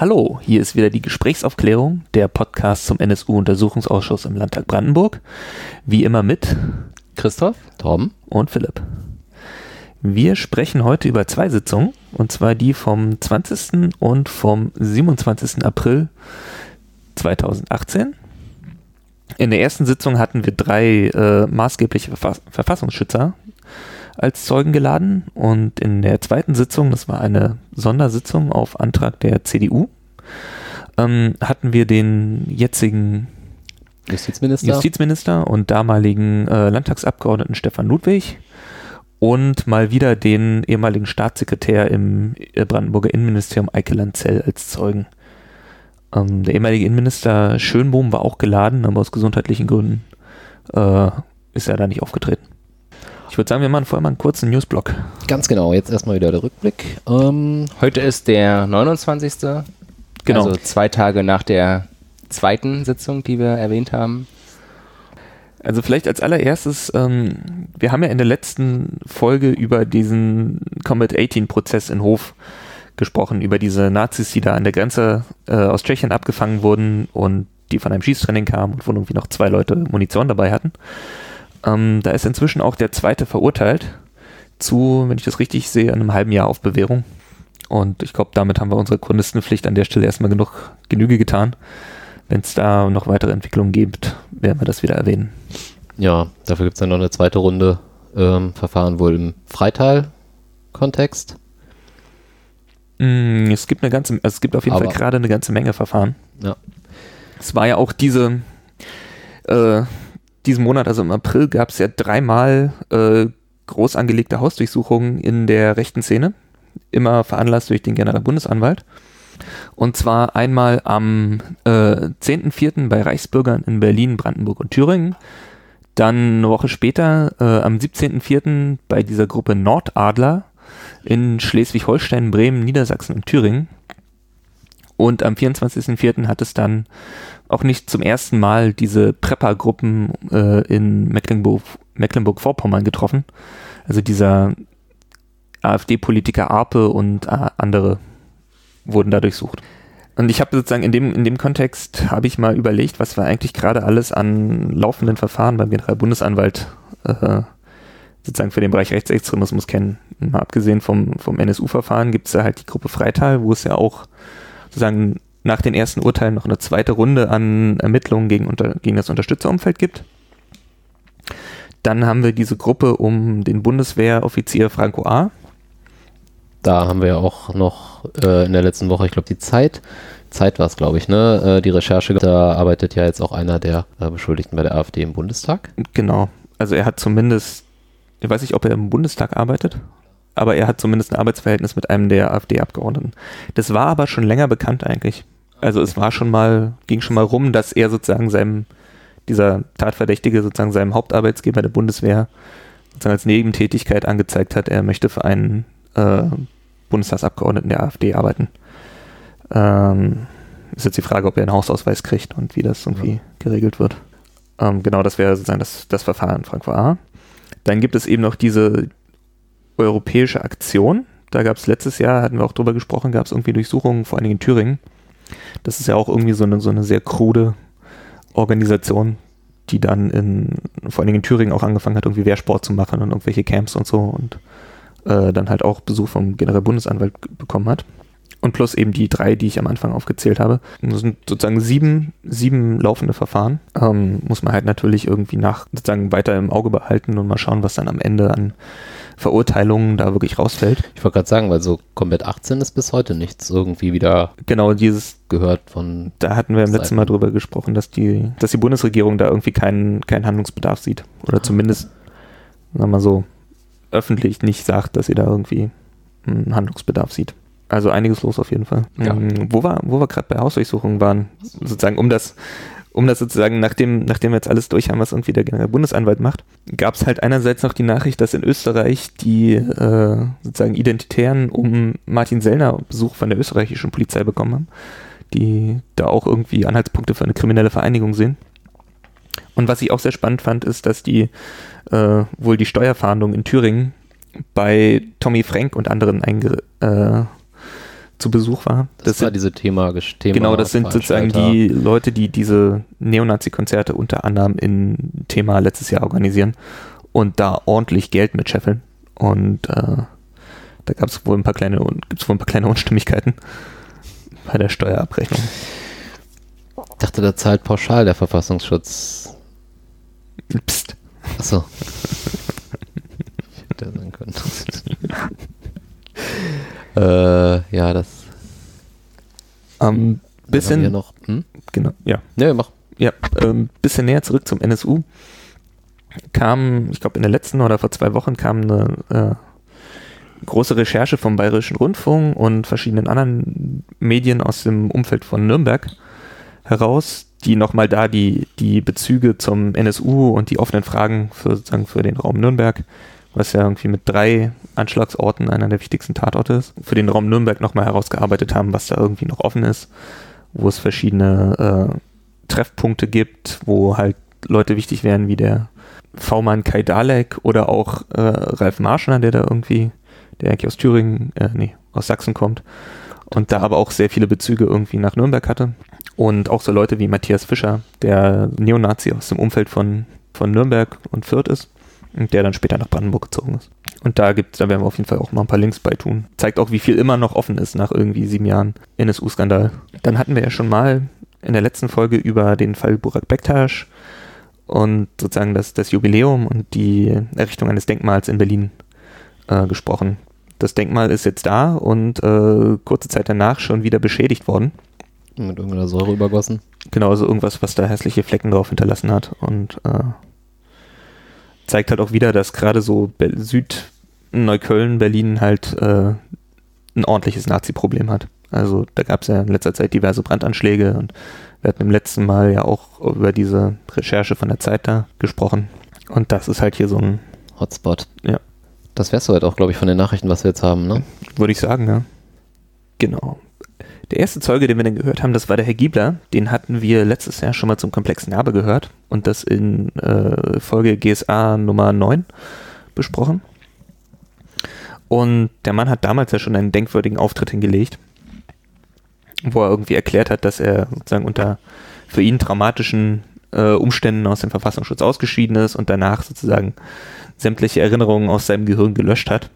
Hallo, hier ist wieder die Gesprächsaufklärung, der Podcast zum NSU-Untersuchungsausschuss im Landtag Brandenburg. Wie immer mit Christoph, Tom und Philipp. Wir sprechen heute über zwei Sitzungen, und zwar die vom 20. und vom 27. April 2018. In der ersten Sitzung hatten wir drei äh, maßgebliche Verfass Verfassungsschützer als Zeugen geladen und in der zweiten Sitzung, das war eine Sondersitzung auf Antrag der CDU, ähm, hatten wir den jetzigen Justizminister, Justizminister und damaligen äh, Landtagsabgeordneten Stefan Ludwig und mal wieder den ehemaligen Staatssekretär im äh, Brandenburger Innenministerium Eike Lanzell als Zeugen. Ähm, der ehemalige Innenminister Schönbohm war auch geladen, aber aus gesundheitlichen Gründen äh, ist er da nicht aufgetreten. Ich würde sagen, wir machen vorher mal einen kurzen Newsblock. Ganz genau, jetzt erstmal wieder der Rückblick. Ähm, Heute ist der 29. Genau. Also zwei Tage nach der zweiten Sitzung, die wir erwähnt haben. Also vielleicht als allererstes, ähm, wir haben ja in der letzten Folge über diesen Combat 18 Prozess in Hof gesprochen, über diese Nazis, die da an der Grenze äh, aus Tschechien abgefangen wurden und die von einem Schießtraining kamen und wo irgendwie noch zwei Leute Munition dabei hatten. Ähm, da ist inzwischen auch der zweite verurteilt zu, wenn ich das richtig sehe, einem halben Jahr auf Bewährung. Und ich glaube, damit haben wir unsere Chronistenpflicht an der Stelle erstmal genug Genüge getan. Wenn es da noch weitere Entwicklungen gibt, werden wir das wieder erwähnen. ja, dafür gibt es dann noch eine zweite Runde ähm, Verfahren wohl im Freital-Kontext. Mm, Es gibt eine ganze, also es gibt auf jeden Aber- Fall gerade eine ganze Menge Verfahren. Ja. Es war ja auch diese, äh, diesen Monat, also im April, gab es ja dreimal äh, groß angelegte Hausdurchsuchungen in der rechten Szene, immer veranlasst durch den Generalbundesanwalt. Und zwar einmal am äh, 10.04. bei Reichsbürgern in Berlin, Brandenburg und Thüringen. Dann eine Woche später, äh, am 17.04. bei dieser Gruppe Nordadler in Schleswig-Holstein, Bremen, Niedersachsen und Thüringen. Und am 24.04. hat es dann auch nicht zum ersten Mal diese Prepper-Gruppen äh, in Mecklenburg, Mecklenburg-Vorpommern getroffen. Also dieser AfD-Politiker Arpe und äh, andere wurden da durchsucht. Und ich habe sozusagen in dem, in dem Kontext habe ich mal überlegt, was wir eigentlich gerade alles an laufenden Verfahren beim Generalbundesanwalt äh, sozusagen für den Bereich Rechtsextremismus kennen. Mal abgesehen vom, vom NSU-Verfahren gibt es da halt die Gruppe Freital, wo es ja auch sozusagen nach den ersten Urteilen noch eine zweite Runde an Ermittlungen gegen, unter, gegen das Unterstützerumfeld gibt. Dann haben wir diese Gruppe um den Bundeswehroffizier Franco A. Da haben wir ja auch noch äh, in der letzten Woche, ich glaube, die Zeit. Zeit war es, glaube ich, ne? Äh, die Recherche. Da arbeitet ja jetzt auch einer der äh, Beschuldigten bei der AfD im Bundestag. Genau. Also er hat zumindest, ich weiß nicht, ob er im Bundestag arbeitet, aber er hat zumindest ein Arbeitsverhältnis mit einem der AfD-Abgeordneten. Das war aber schon länger bekannt eigentlich. Also es war schon mal, ging schon mal rum, dass er sozusagen seinem, dieser Tatverdächtige sozusagen seinem Hauptarbeitsgeber der Bundeswehr sozusagen als Nebentätigkeit angezeigt hat, er möchte für einen äh, Bundestagsabgeordneten der AfD arbeiten. Ähm, ist jetzt die Frage, ob er einen Hausausweis kriegt und wie das irgendwie geregelt wird. Ähm, genau, das wäre sozusagen das, das Verfahren Frankfurt A. Dann gibt es eben noch diese europäische Aktion. Da gab es letztes Jahr, hatten wir auch drüber gesprochen, gab es irgendwie Durchsuchungen, vor allen Dingen in Thüringen. Das ist ja auch irgendwie so eine, so eine sehr krude Organisation, die dann in, vor allen Dingen in Thüringen auch angefangen hat, irgendwie Wehrsport zu machen und irgendwelche Camps und so und äh, dann halt auch Besuch vom Generalbundesanwalt bekommen hat. Und plus eben die drei, die ich am Anfang aufgezählt habe. Das sind sozusagen sieben, sieben laufende Verfahren. Ähm, muss man halt natürlich irgendwie nach sozusagen weiter im Auge behalten und mal schauen, was dann am Ende an Verurteilungen da wirklich rausfällt. Ich wollte gerade sagen, weil so Combat 18 ist bis heute nichts irgendwie wieder Genau dieses gehört von. Da hatten wir im letzten Mal drüber gesprochen, dass die, dass die Bundesregierung da irgendwie keinen, keinen Handlungsbedarf sieht. Oder zumindest, sagen wir mal so, öffentlich nicht sagt, dass sie da irgendwie einen Handlungsbedarf sieht. Also einiges los auf jeden Fall. Ja. Ähm, wo wir, wo wir gerade bei Hausdurchsuchungen waren, sozusagen um das, um das sozusagen, nachdem, nachdem wir jetzt alles durch haben, was irgendwie der Generalbundesanwalt macht, gab es halt einerseits noch die Nachricht, dass in Österreich die äh, sozusagen Identitären um Martin Sellner Besuch von der österreichischen Polizei bekommen haben, die da auch irgendwie Anhaltspunkte für eine kriminelle Vereinigung sehen. Und was ich auch sehr spannend fand, ist, dass die äh, wohl die Steuerfahndung in Thüringen bei Tommy Frank und anderen einge, äh, zu Besuch war. Das, das war sind, diese Thema, Thema Genau, das sind sozusagen die Leute, die diese Neonazi-Konzerte unter anderem in Thema letztes Jahr organisieren und da ordentlich Geld mit scheffeln. Und äh, da gab es wohl ein paar kleine, gibt's wohl ein paar kleine Unstimmigkeiten bei der Steuerabrechnung. Ich dachte, da zahlt pauschal der Verfassungsschutz. Psst. Achso. Hätte sein können. Äh, ja, das. Ähm, bisschen. noch, hm? Genau, ja. Ne, mach. Ja, ähm, bisschen näher zurück zum NSU. Kam, ich glaube, in der letzten oder vor zwei Wochen kam eine äh, große Recherche vom Bayerischen Rundfunk und verschiedenen anderen Medien aus dem Umfeld von Nürnberg heraus, die nochmal da die, die Bezüge zum NSU und die offenen Fragen für, sozusagen für den Raum Nürnberg, was ja irgendwie mit drei Anschlagsorten einer der wichtigsten Tatorte ist, für den Raum Nürnberg nochmal herausgearbeitet haben, was da irgendwie noch offen ist, wo es verschiedene äh, Treffpunkte gibt, wo halt Leute wichtig wären, wie der V-Mann Kai Dalek oder auch äh, Ralf Marschner, der da irgendwie der eigentlich aus Thüringen, äh, nee, aus Sachsen kommt und da aber auch sehr viele Bezüge irgendwie nach Nürnberg hatte. Und auch so Leute wie Matthias Fischer, der Neonazi aus dem Umfeld von, von Nürnberg und Fürth ist und der dann später nach Brandenburg gezogen ist. Und da gibt's, da werden wir auf jeden Fall auch mal ein paar Links bei tun. Zeigt auch, wie viel immer noch offen ist nach irgendwie sieben Jahren NSU-Skandal. Dann hatten wir ja schon mal in der letzten Folge über den Fall Burak Bektasch und sozusagen das, das Jubiläum und die Errichtung eines Denkmals in Berlin äh, gesprochen. Das Denkmal ist jetzt da und äh, kurze Zeit danach schon wieder beschädigt worden. Mit irgendeiner Säure übergossen. Genau, also irgendwas, was da hässliche Flecken drauf hinterlassen hat. Und äh, zeigt halt auch wieder, dass gerade so Be Süd-Neukölln, Berlin halt äh, ein ordentliches Nazi-Problem hat. Also da gab es ja in letzter Zeit diverse Brandanschläge und wir hatten im letzten Mal ja auch über diese Recherche von der Zeit da gesprochen. Und das ist halt hier so ein Hotspot. Ja. Das wär's soweit auch, glaube ich, von den Nachrichten, was wir jetzt haben, ne? Würde ich sagen, ja. Genau. Der erste Zeuge, den wir dann gehört haben, das war der Herr Giebler. Den hatten wir letztes Jahr schon mal zum komplexen Erbe gehört und das in äh, Folge GSA Nummer 9 besprochen. Und der Mann hat damals ja schon einen denkwürdigen Auftritt hingelegt, wo er irgendwie erklärt hat, dass er sozusagen unter für ihn traumatischen äh, Umständen aus dem Verfassungsschutz ausgeschieden ist und danach sozusagen sämtliche Erinnerungen aus seinem Gehirn gelöscht hat.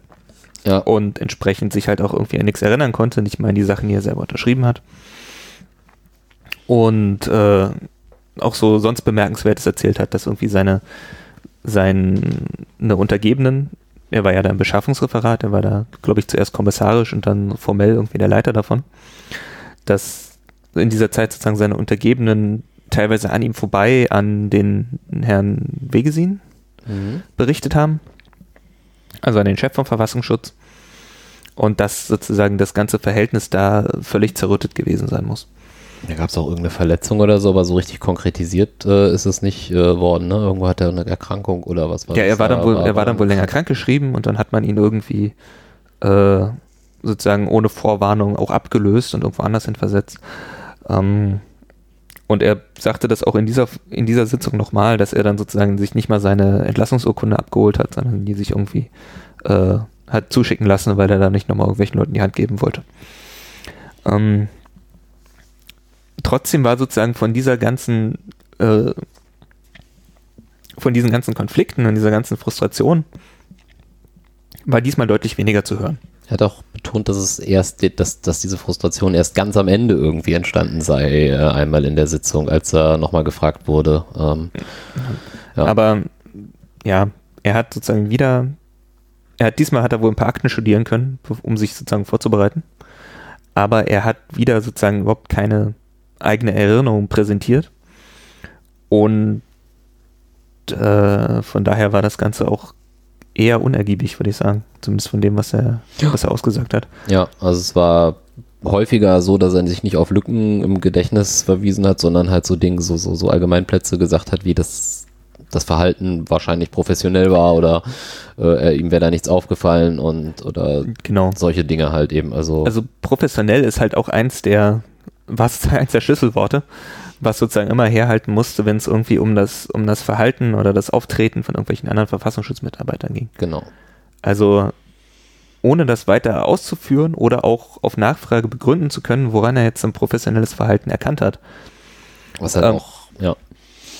Ja. Und entsprechend sich halt auch irgendwie an nichts erinnern konnte, nicht mal an die Sachen, die er selber unterschrieben hat. Und äh, auch so sonst Bemerkenswertes erzählt hat, dass irgendwie seine, seine Untergebenen, er war ja da im Beschaffungsreferat, er war da, glaube ich, zuerst kommissarisch und dann formell irgendwie der Leiter davon, dass in dieser Zeit sozusagen seine Untergebenen teilweise an ihm vorbei an den Herrn Wegesin, mhm. berichtet haben. Also an den Chef vom Verfassungsschutz. Und dass sozusagen das ganze Verhältnis da völlig zerrüttet gewesen sein muss. Da gab es auch irgendeine Verletzung oder so, aber so richtig konkretisiert äh, ist es nicht äh, worden. Ne? Irgendwo hat er eine Erkrankung oder was war Ja, er war, dann wohl, er war dann wohl länger krank geschrieben und dann hat man ihn irgendwie äh, sozusagen ohne Vorwarnung auch abgelöst und irgendwo anders hin versetzt. Ähm, und er sagte das auch in dieser, in dieser Sitzung nochmal, dass er dann sozusagen sich nicht mal seine Entlassungsurkunde abgeholt hat, sondern die sich irgendwie äh, hat zuschicken lassen, weil er da nicht nochmal irgendwelchen Leuten die Hand geben wollte. Ähm, trotzdem war sozusagen von dieser ganzen, äh, von diesen ganzen Konflikten und dieser ganzen Frustration war diesmal deutlich weniger zu hören. Er hat auch betont, dass es erst, dass, dass diese Frustration erst ganz am Ende irgendwie entstanden sei, äh, einmal in der Sitzung, als er nochmal gefragt wurde. Ähm, ja. Aber ja, er hat sozusagen wieder, er hat diesmal hat er wohl ein paar Akten studieren können, um sich sozusagen vorzubereiten. Aber er hat wieder sozusagen überhaupt keine eigene Erinnerung präsentiert. Und äh, von daher war das Ganze auch eher unergiebig, würde ich sagen. Zumindest von dem, was er, ja. was er ausgesagt hat. Ja, also es war häufiger so, dass er sich nicht auf Lücken im Gedächtnis verwiesen hat, sondern halt so Dinge, so, so, so Allgemeinplätze gesagt hat, wie das, das Verhalten wahrscheinlich professionell war oder äh, ihm wäre da nichts aufgefallen und oder genau. solche Dinge halt eben. Also, also professionell ist halt auch eins der, was eins der Schlüsselworte was sozusagen immer herhalten musste, wenn es irgendwie um das, um das Verhalten oder das Auftreten von irgendwelchen anderen Verfassungsschutzmitarbeitern ging. Genau. Also ohne das weiter auszuführen oder auch auf Nachfrage begründen zu können, woran er jetzt ein professionelles Verhalten erkannt hat. Was halt Ähm, auch, ja.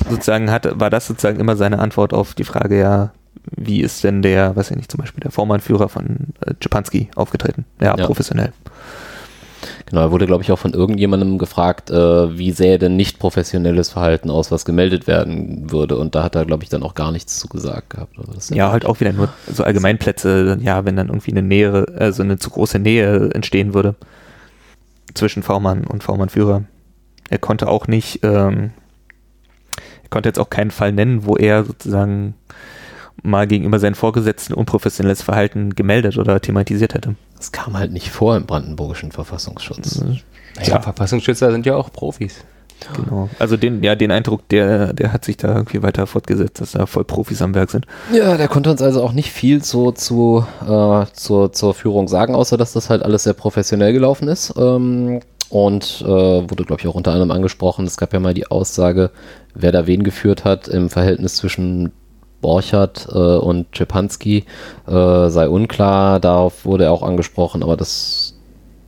Sozusagen hat, war das sozusagen immer seine Antwort auf die Frage, ja, wie ist denn der, weiß ich nicht, zum Beispiel der Vormannführer von äh, Czepanski aufgetreten? Ja, Ja. professionell. Genau, er wurde, glaube ich, auch von irgendjemandem gefragt, äh, wie sähe denn nicht professionelles Verhalten aus, was gemeldet werden würde. Und da hat er, glaube ich, dann auch gar nichts zu gesagt gehabt. Also Ja, halt auch wieder nur so Allgemeinplätze, ja, wenn dann irgendwie eine Nähe, also eine zu große Nähe entstehen würde zwischen V-Mann und V-Mann-Führer. Er konnte auch nicht, ähm, er konnte jetzt auch keinen Fall nennen, wo er sozusagen mal gegenüber seinen Vorgesetzten unprofessionelles Verhalten gemeldet oder thematisiert hätte. Das kam halt nicht vor im brandenburgischen Verfassungsschutz. Ja, Verfassungsschützer sind ja auch Profis. Genau. Also den, ja, den Eindruck, der, der hat sich da irgendwie weiter fortgesetzt, dass da voll Profis am Werk sind. Ja, der konnte uns also auch nicht viel so zu, äh, zur, zur Führung sagen, außer dass das halt alles sehr professionell gelaufen ist. Ähm, und äh, wurde, glaube ich, auch unter anderem angesprochen. Es gab ja mal die Aussage, wer da wen geführt hat im Verhältnis zwischen Borchardt äh, und Czepanski äh, sei unklar. Darauf wurde er auch angesprochen, aber das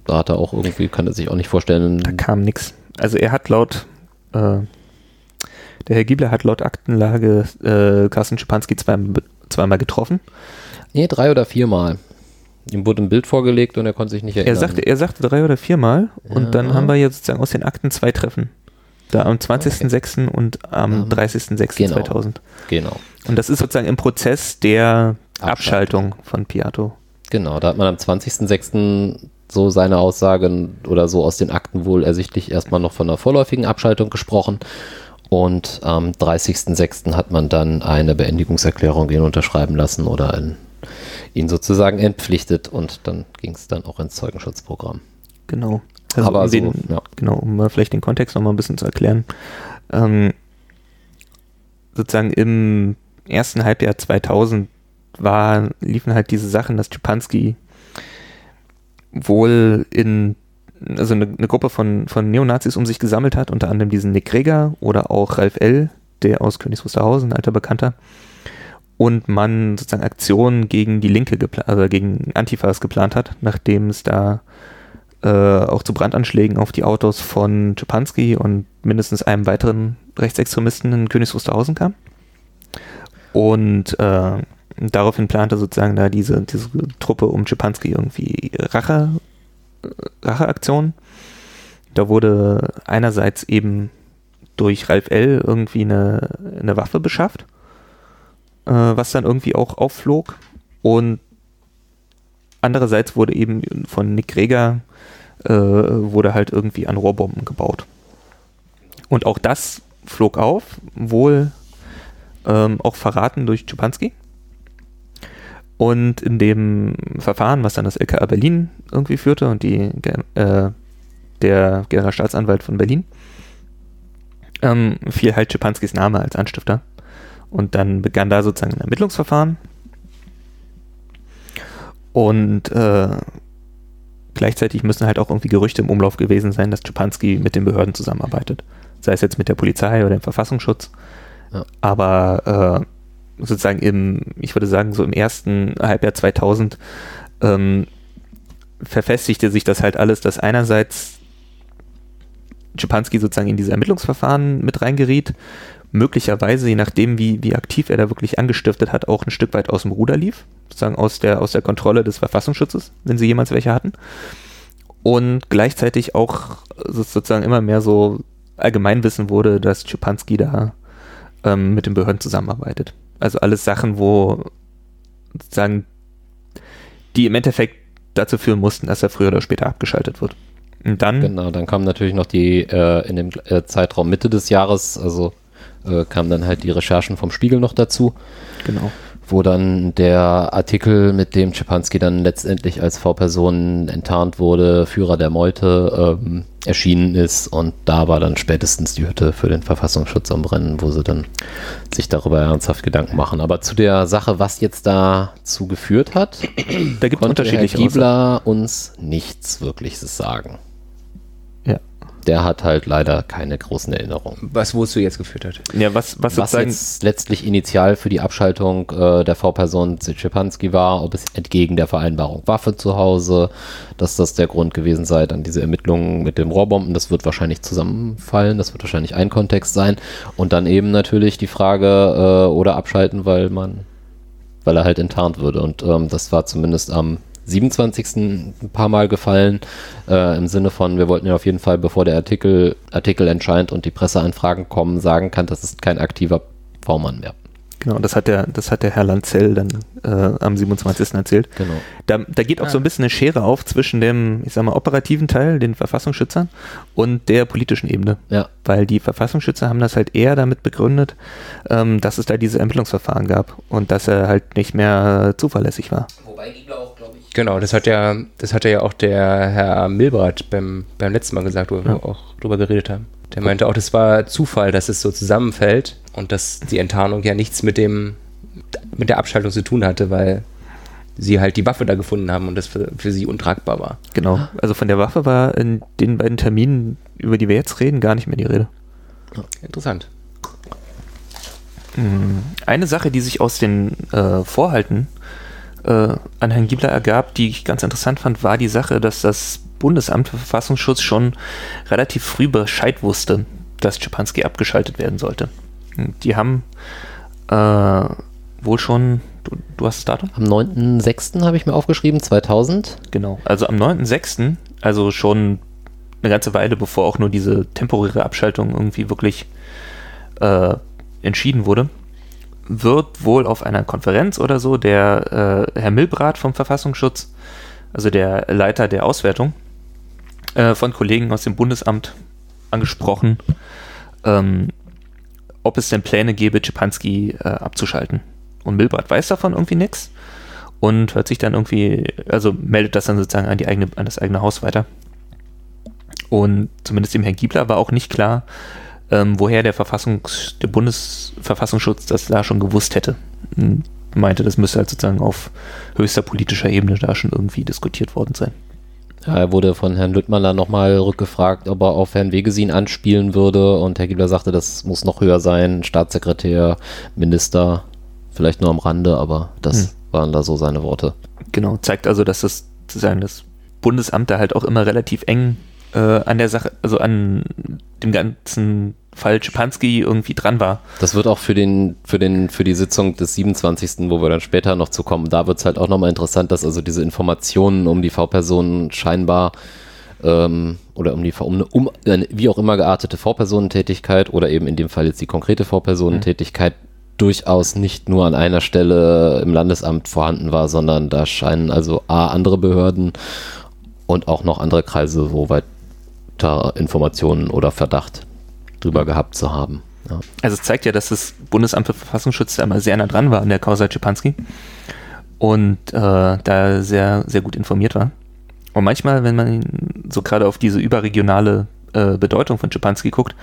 da hat er auch irgendwie, kann er sich auch nicht vorstellen. Da kam nichts. Also er hat laut, äh, der Herr Giebler hat laut Aktenlage äh, Carsten Schipanski zweimal, zweimal getroffen. Nee, drei oder viermal. Ihm wurde ein Bild vorgelegt und er konnte sich nicht erinnern. Er sagte, er sagte drei oder viermal und dann Ja. haben wir jetzt sozusagen aus den Akten zwei Treffen. Da am 20.06. und am Ähm, 30.06.2000. Genau. Und das ist sozusagen im Prozess der Abschaltung. Abschaltung von Piatto. Genau, da hat man am 20.06. so seine Aussagen oder so aus den Akten wohl ersichtlich erstmal noch von einer vorläufigen Abschaltung gesprochen. Und am 30.06. hat man dann eine Beendigungserklärung ihn unterschreiben lassen oder ihn sozusagen entpflichtet und dann ging es dann auch ins Zeugenschutzprogramm. Genau. Also Aber um so, den, ja. genau, um vielleicht den Kontext noch mal ein bisschen zu erklären. Ähm, sozusagen im ersten Halbjahr 2000 war, liefen halt diese Sachen, dass Czepanski wohl in also eine, eine Gruppe von, von Neonazis um sich gesammelt hat, unter anderem diesen Nick Greger oder auch Ralf L., der aus Königs Wusterhausen, ein alter Bekannter, und man sozusagen Aktionen gegen die Linke, also gegen Antifas geplant hat, nachdem es da äh, auch zu Brandanschlägen auf die Autos von Czepanski und mindestens einem weiteren Rechtsextremisten in Königs Wusterhausen kam. Und äh, daraufhin plante sozusagen da diese, diese Truppe um Czepanski irgendwie Rache, Racheaktionen. Da wurde einerseits eben durch Ralf L. irgendwie eine, eine Waffe beschafft, äh, was dann irgendwie auch aufflog. Und andererseits wurde eben von Nick Greger äh, wurde halt irgendwie an Rohrbomben gebaut. Und auch das flog auf, wohl ähm, auch verraten durch Czepanski. Und in dem Verfahren, was dann das LKA Berlin irgendwie führte und die, äh, der Generalstaatsanwalt von Berlin, ähm, fiel halt Czepanskis Name als Anstifter. Und dann begann da sozusagen ein Ermittlungsverfahren. Und äh, gleichzeitig müssen halt auch irgendwie Gerüchte im Umlauf gewesen sein, dass Czepanski mit den Behörden zusammenarbeitet. Sei es jetzt mit der Polizei oder dem Verfassungsschutz. Ja. Aber äh, sozusagen im, ich würde sagen, so im ersten Halbjahr 2000 ähm, verfestigte sich das halt alles, dass einerseits Czepanski sozusagen in diese Ermittlungsverfahren mit reingeriet, möglicherweise, je nachdem, wie, wie aktiv er da wirklich angestiftet hat, auch ein Stück weit aus dem Ruder lief, sozusagen aus der, aus der Kontrolle des Verfassungsschutzes, wenn sie jemals welche hatten. Und gleichzeitig auch so- sozusagen immer mehr so Allgemeinwissen wurde, dass Czepanski da ähm, mit den Behörden zusammenarbeitet. Also alles Sachen, wo sozusagen die im Endeffekt dazu führen mussten, dass er früher oder später abgeschaltet wird. Und dann Genau, dann kam natürlich noch die äh, in dem äh, Zeitraum Mitte des Jahres, also äh, kamen dann halt die Recherchen vom Spiegel noch dazu, genau. wo dann der Artikel, mit dem Czepanski dann letztendlich als V-Person enttarnt wurde, Führer der Meute, ähm, erschienen ist und da war dann spätestens die Hütte für den Verfassungsschutz am Brennen, wo sie dann sich darüber ernsthaft Gedanken machen. Aber zu der Sache, was jetzt dazu geführt hat, Da gibt es Herr unterschiedliche Aussagen. Giebler uns nichts Wirkliches sagen. Der hat halt leider keine großen Erinnerungen. Was wozu jetzt geführt hat. Ja, was, was, Was jetzt letztlich initial für die Abschaltung äh, der V-Person Schipanski war, ob es entgegen der Vereinbarung Waffe zu Hause, dass das der Grund gewesen sei, dann diese Ermittlungen mit dem Rohrbomben, das wird wahrscheinlich zusammenfallen, das wird wahrscheinlich ein Kontext sein. Und dann eben natürlich die Frage, äh, oder abschalten, weil man, weil er halt enttarnt würde. Und ähm, das war zumindest am 27. ein paar Mal gefallen, äh, im Sinne von, wir wollten ja auf jeden Fall, bevor der Artikel, Artikel entscheidet und die Presseanfragen kommen, sagen kann, das ist kein aktiver V-Mann mehr. genau, das hat der, das hat der Herr Lanzell dann äh, am 27. erzählt. Genau. Da, da geht auch so ein bisschen eine Schere auf zwischen dem, ich sag mal, operativen Teil, den Verfassungsschützern, und der politischen Ebene. Ja. Weil die Verfassungsschützer haben das halt eher damit begründet, ähm, dass es da diese Ermittlungsverfahren gab und dass er halt nicht mehr zuverlässig war. Wobei Giebler auch, glaube ich, Genau, das hat ja, das hatte ja auch der Herr Milbrat beim, beim letzten Mal gesagt, wo wir Ja. auch drüber geredet haben. Der meinte auch, das war Zufall, dass es so zusammenfällt und dass die Enttarnung ja nichts mit dem mit der Abschaltung zu tun hatte, weil sie halt die Waffe da gefunden haben und das für, für sie untragbar war. Genau. Also von der Waffe war in den beiden Terminen, über die wir jetzt reden, gar nicht mehr die Rede. Interessant. Eine Sache, die sich aus den äh, Vorhalten äh, an Herrn Giebler ergab, die ich ganz interessant fand, war die Sache, dass das Bundesamt für Verfassungsschutz schon relativ früh Bescheid wusste, dass Schipanski abgeschaltet werden sollte. Die haben äh, wohl schon, du, du hast das Datum? Am 9.6. habe ich mir aufgeschrieben, 2000. Genau. Also am 9.6., also schon eine ganze Weile, bevor auch nur diese temporäre Abschaltung irgendwie wirklich äh, entschieden wurde, wird wohl auf einer Konferenz oder so der äh, Herr Milbrat vom Verfassungsschutz, also der Leiter der Auswertung, äh, von Kollegen aus dem Bundesamt angesprochen, ähm, ob es denn Pläne gäbe, Czepanski äh, abzuschalten. Und Milbrat weiß davon irgendwie nichts und hört sich dann irgendwie, also meldet das dann sozusagen an, die eigene, an das eigene Haus weiter. Und zumindest dem Herrn Giebler war auch nicht klar, ähm, woher der Verfassungs-, der Bundesverfassungsschutz das da schon gewusst hätte. Hm, Meinte, das müsste halt sozusagen auf höchster politischer Ebene da schon irgendwie diskutiert worden sein. Ja, er wurde von Herrn Lüttmann nochmal rückgefragt, ob er auf Herrn Wegesin anspielen würde. Und Herr Giebler sagte, das muss noch höher sein. Staatssekretär, Minister, vielleicht nur am Rande, aber das Hm. waren da so seine Worte. Genau, zeigt also, dass das sozusagen das Bundesamt da halt auch immer relativ eng äh, an der Sache, also an dem ganzen Fall Schipanski irgendwie dran war. Das wird auch für den, für den, für die Sitzung des 27., wo wir dann später noch zu kommen, da wird es halt auch nochmal interessant, dass also diese Informationen um die V-Personen scheinbar ähm, oder um die um, eine- um eine wie auch immer geartete V-Personentätigkeit oder eben in dem Fall jetzt die konkrete V-Personentätigkeit durchaus nicht nur an einer Stelle im Landesamt vorhanden war, sondern da scheinen also A, andere Behörden und auch noch andere Kreise so weiter Informationen oder Verdacht drüber gehabt zu haben. Ja. Also es zeigt ja, dass das Bundesamt für Verfassungsschutz da immer sehr nah dran war an der Causa Schipanski und äh, da sehr, sehr gut informiert war. Und manchmal, wenn man so gerade auf diese überregionale äh, Bedeutung von Schipanski guckt,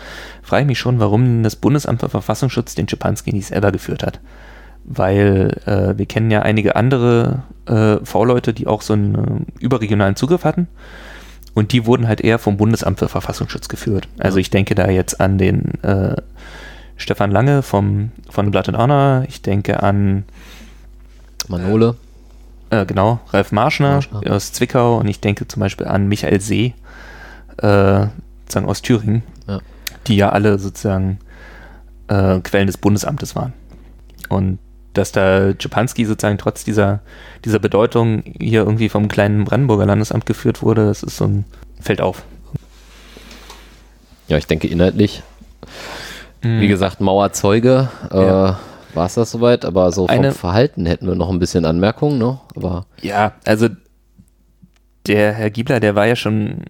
frage ich mich schon, warum das Bundesamt für Verfassungsschutz den Schipanski nicht selber geführt hat. Weil äh, wir kennen ja einige andere äh, V-Leute, die auch so einen äh, überregionalen Zugriff hatten. Und die wurden halt eher vom Bundesamt für Verfassungsschutz geführt. Also ich denke da jetzt an den äh, Stefan Lange vom, von Blood and Honor. Ich denke an, Manole. äh, genau, Ralf Marschner, Marschner. aus Zwickau. Und ich denke zum Beispiel an Michael See, äh, sozusagen aus Thüringen, Ja. die ja alle sozusagen äh, Quellen des Bundesamtes waren. Und dass da Czepanski sozusagen trotz dieser, dieser Bedeutung hier irgendwie vom kleinen Brandenburger Landesamt geführt wurde, das ist so ein, fällt auf. Ja, ich denke inhaltlich. Mhm. Wie gesagt, Mauerzeuge. Äh, Ja. War es das soweit? Aber so vom Eine- Verhalten hätten wir noch ein bisschen Anmerkungen, ne? Aber Ja, also der Herr Giebler, der war ja schon,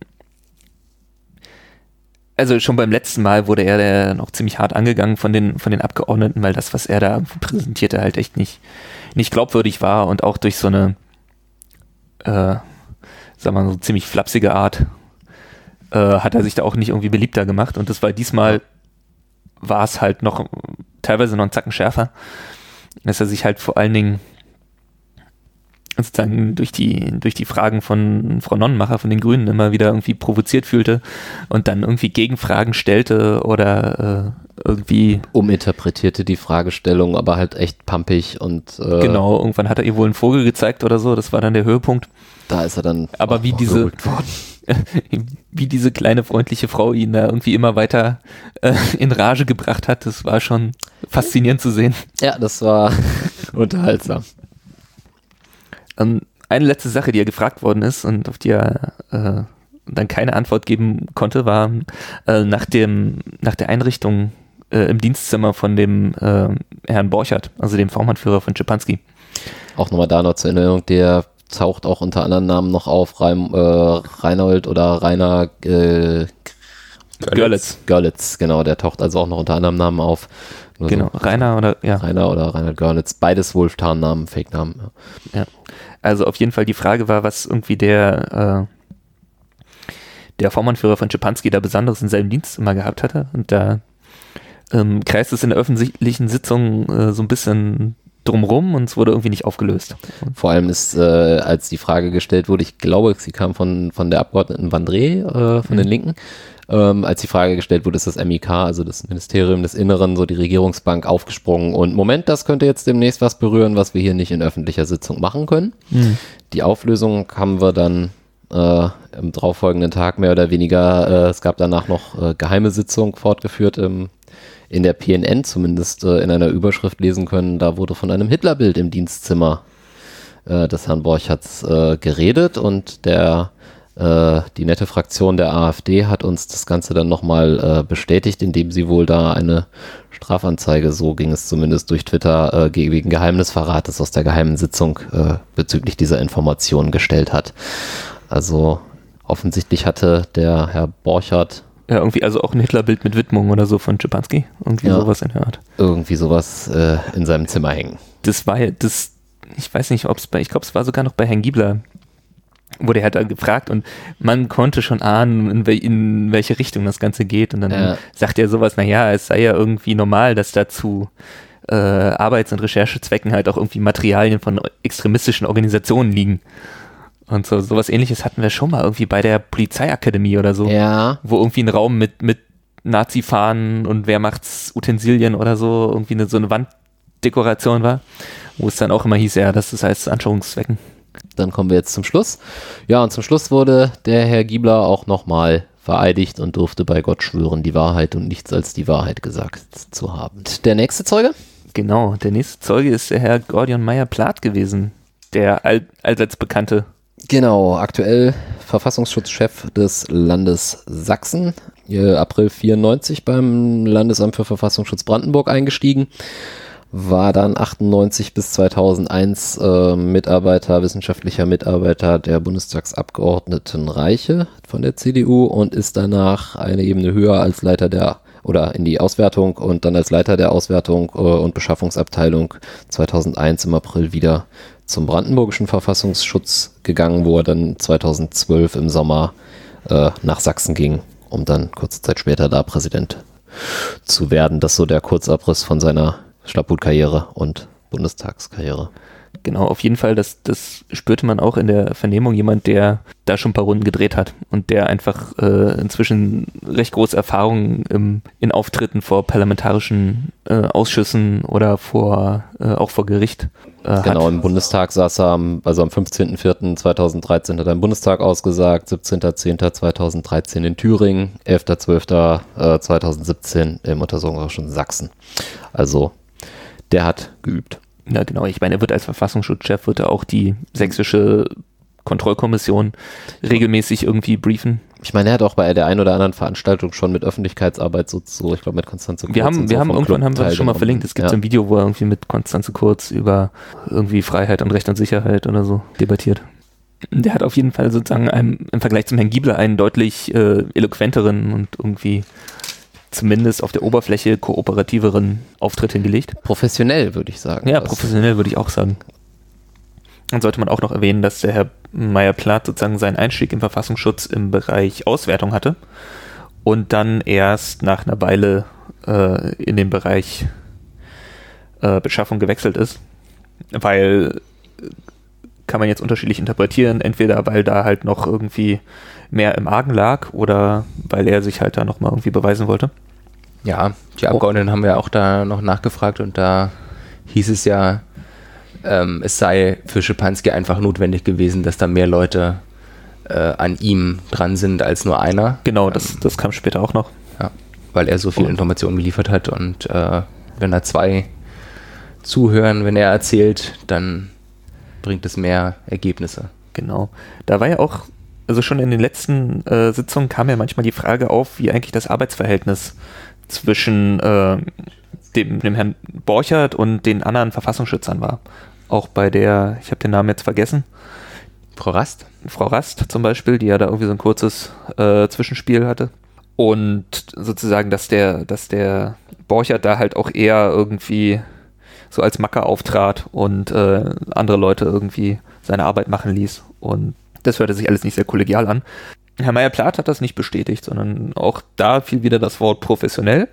also schon beim letzten Mal wurde er noch ziemlich hart angegangen von den, von den Abgeordneten, weil das, was er da präsentierte, halt echt nicht, nicht glaubwürdig war und auch durch so eine, äh, sagen wir mal, so ziemlich flapsige Art äh, hat er sich da auch nicht irgendwie beliebter gemacht. Und das war diesmal, war es halt noch teilweise noch einen Zacken schärfer, dass er sich halt vor allen Dingen sozusagen durch die, durch die Fragen von Frau Nonnenmacher von den Grünen immer wieder irgendwie provoziert fühlte und dann irgendwie Gegenfragen stellte oder äh, irgendwie. Uminterpretierte die Fragestellung, aber halt echt pumpig und. Äh, genau, irgendwann hat er ihr wohl einen Vogel gezeigt oder so, das war dann der Höhepunkt. Da ist er dann. Aber wie diese. wie diese kleine freundliche Frau ihn da irgendwie immer weiter äh, in Rage gebracht hat, das war schon faszinierend zu sehen. Ja, das war unterhaltsam. Ähm, eine letzte Sache, die er gefragt worden ist und auf die er äh, dann keine Antwort geben konnte, war äh, nach, dem, nach der Einrichtung äh, im Dienstzimmer von dem äh, Herrn Borchert, also dem Vormannführer von Schipanski. Auch nochmal da noch zur Erinnerung, der taucht auch unter anderen Namen noch auf, Reim, äh, Reinhold oder Rainer äh, Görlitz. Görlitz, genau, der taucht also auch noch unter anderem Namen auf. Nur genau, so, Rainer oder ja. Rainer oder Reinhard Görlitz, beides wohl Tarnnamen, Fake-Namen. Ja. ja. Also auf jeden Fall die Frage war, was irgendwie der äh, der Vormannführer von Schipanski da Besonderes in seinem Dienst immer gehabt hatte. Und da ähm, kreist es in der öffentlichen Sitzung äh, so ein bisschen drumrum und es wurde irgendwie nicht aufgelöst. Vor allem ist, äh, als die Frage gestellt wurde, ich glaube, sie kam von, von der Abgeordneten Vandré äh, von mhm. den Linken, ähm, als die Frage gestellt wurde, ist das MIK, also das Ministerium des Inneren, so die Regierungsbank aufgesprungen und Moment, das könnte jetzt demnächst was berühren, was wir hier nicht in öffentlicher Sitzung machen können. Mhm. Die Auflösung haben wir dann äh, im darauffolgenden Tag mehr oder weniger, äh, es gab danach noch äh, geheime Sitzung fortgeführt im in der PNN zumindest äh, in einer Überschrift lesen können, da wurde von einem Hitlerbild im Dienstzimmer äh, des Herrn Borchards äh, geredet und der die nette Fraktion der AfD hat uns das Ganze dann nochmal äh, bestätigt, indem sie wohl da eine Strafanzeige, so ging es zumindest durch Twitter, äh, wegen Geheimnisverrates aus der geheimen Sitzung äh, bezüglich dieser Informationen gestellt hat. Also offensichtlich hatte der Herr Borchardt ja, irgendwie, also auch ein Hitlerbild mit Widmung oder so von Schipanski. Irgendwie ja, sowas in der Art. Irgendwie sowas äh, in seinem Zimmer hängen. Das war ja, das, ich weiß nicht, ob es bei, ich glaube, es war sogar noch bei Herrn Giebler, wurde er halt da gefragt und man konnte schon ahnen, in, wel, in welche Richtung das Ganze geht. Und dann ja. sagt er sowas, naja, es sei ja irgendwie normal, dass dazu äh, Arbeits- und Recherchezwecken halt auch irgendwie Materialien von extremistischen Organisationen liegen. Und so sowas ähnliches hatten wir schon mal irgendwie bei der Polizeiakademie oder so. Ja. Wo irgendwie ein Raum mit, mit Nazi-Fahnen und Wehrmachtsutensilien oder so, irgendwie eine, so eine Wanddekoration war. Wo es dann auch immer hieß, ja, das ist heißt Anschauungszwecken. Dann kommen wir jetzt zum Schluss. Ja, und zum Schluss wurde der Herr Giebler auch nochmal vereidigt und durfte bei Gott schwören, die Wahrheit und nichts als die Wahrheit gesagt zu haben. Der nächste Zeuge? Genau, der nächste Zeuge ist der Herr Gordion Meyer-Plath gewesen, der all, allseits bekannte Genau, aktuell Verfassungsschutzchef des Landes Sachsen, April 94 beim Landesamt für Verfassungsschutz Brandenburg eingestiegen, war dann 98 bis 2001 äh, Mitarbeiter, wissenschaftlicher Mitarbeiter der Bundestagsabgeordneten Reiche von der CDU und ist danach eine Ebene höher als Leiter der oder in die Auswertung und dann als Leiter der Auswertung äh, und Beschaffungsabteilung 2001 im April wieder zum brandenburgischen Verfassungsschutz gegangen, wo er dann 2012 im Sommer äh, nach Sachsen ging, um dann kurze Zeit später da Präsident zu werden. Das ist so der Kurzabriss von seiner Schlapphutkarriere und Bundestagskarriere. Genau, auf jeden Fall, das, das spürte man auch in der Vernehmung, jemand, der da schon ein paar Runden gedreht hat und der einfach äh, inzwischen recht große Erfahrungen im, in Auftritten vor parlamentarischen äh, Ausschüssen oder vor äh, auch vor Gericht äh, genau, im Bundestag saß er am, also am 15.04.2013 hat er im Bundestag ausgesagt, 17.10.2013 in Thüringen, 11.12.2017 im Untersuchungsausschuss Sachsen. Also der hat geübt. Ja, genau. Ich meine, er wird als Verfassungsschutzchef, wird er auch die sächsische Kontrollkommission regelmäßig irgendwie briefen. Ich meine, er hat auch bei der einen oder anderen Veranstaltung schon mit Öffentlichkeitsarbeit so, so ich glaube mit Konstanze Kurz. Wir haben, wir so haben irgendwann Club haben wir das schon mal verlinkt. Es gibt ja. so ein Video, wo er irgendwie mit Konstanze Kurz über irgendwie Freiheit und Recht und Sicherheit oder so debattiert. Der hat auf jeden Fall sozusagen einem, im Vergleich zum Herrn Giebler einen deutlich äh, eloquenteren und irgendwie zumindest auf der Oberfläche kooperativeren Auftritt hingelegt. Professionell, würde ich sagen. Ja, professionell würde ich auch sagen. Dann sollte man auch noch erwähnen, dass der Herr Meyer-Plath sozusagen seinen Einstieg im Verfassungsschutz im Bereich Auswertung hatte und dann erst nach einer Weile äh, in den Bereich äh, Beschaffung gewechselt ist, weil kann man jetzt unterschiedlich interpretieren, entweder weil da halt noch irgendwie mehr im Argen lag oder weil er sich halt da nochmal irgendwie beweisen wollte. Ja, die Abgeordneten oh. haben ja auch da noch nachgefragt und da hieß es ja, ähm, es sei für Schipanski einfach notwendig gewesen, dass da mehr Leute äh, an ihm dran sind als nur einer. Genau, das, ähm, das kam später auch noch. Ja, weil er so viel Informationen geliefert hat und äh, wenn da zwei zuhören, wenn er erzählt, dann bringt es mehr Ergebnisse. Genau. Da war ja auch, also schon in den letzten äh, Sitzungen kam ja manchmal die Frage auf, wie eigentlich das Arbeitsverhältnis zwischen äh, dem, dem Herrn Borchert und den anderen Verfassungsschützern war. Auch bei der, ich habe den Namen jetzt vergessen. Frau Rast? Frau Rast zum Beispiel, die ja da irgendwie so ein kurzes äh, Zwischenspiel hatte. Und sozusagen, dass der, dass der Borchert da halt auch eher irgendwie so als Macker auftrat und äh, andere Leute irgendwie seine Arbeit machen ließ. Und das hörte sich alles nicht sehr kollegial an. Herr Meyer-Plath hat das nicht bestätigt, sondern auch da fiel wieder das Wort professionell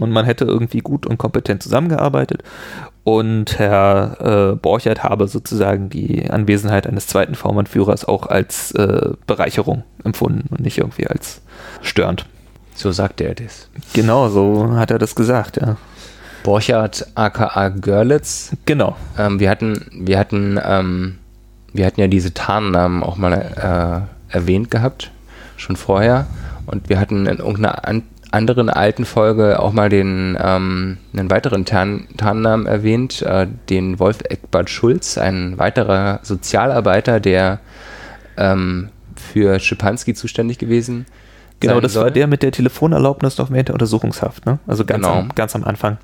und man hätte irgendwie gut und kompetent zusammengearbeitet. Und Herr äh, Borchert habe sozusagen die Anwesenheit eines zweiten V-Mann-Führers auch als äh, Bereicherung empfunden und nicht irgendwie als störend. So sagte er das. Genau, so hat er das gesagt, ja. Borchert aka Görlitz. Genau. Ähm, wir hatten, wir hatten, ähm, wir hatten ja diese Tarnnamen auch mal äh, erwähnt gehabt, schon vorher. Und wir hatten in irgendeiner an anderen alten Folge auch mal den ähm, einen weiteren Tarn Tarnnamen erwähnt, äh, den Wolf Eckbert Schulz, ein weiterer Sozialarbeiter, der ähm, für Schipanski zuständig gewesen Genau, das soll. war der mit der Telefonerlaubnis noch während der Untersuchungshaft, ne? Also ganz, genau. am, ganz am Anfang.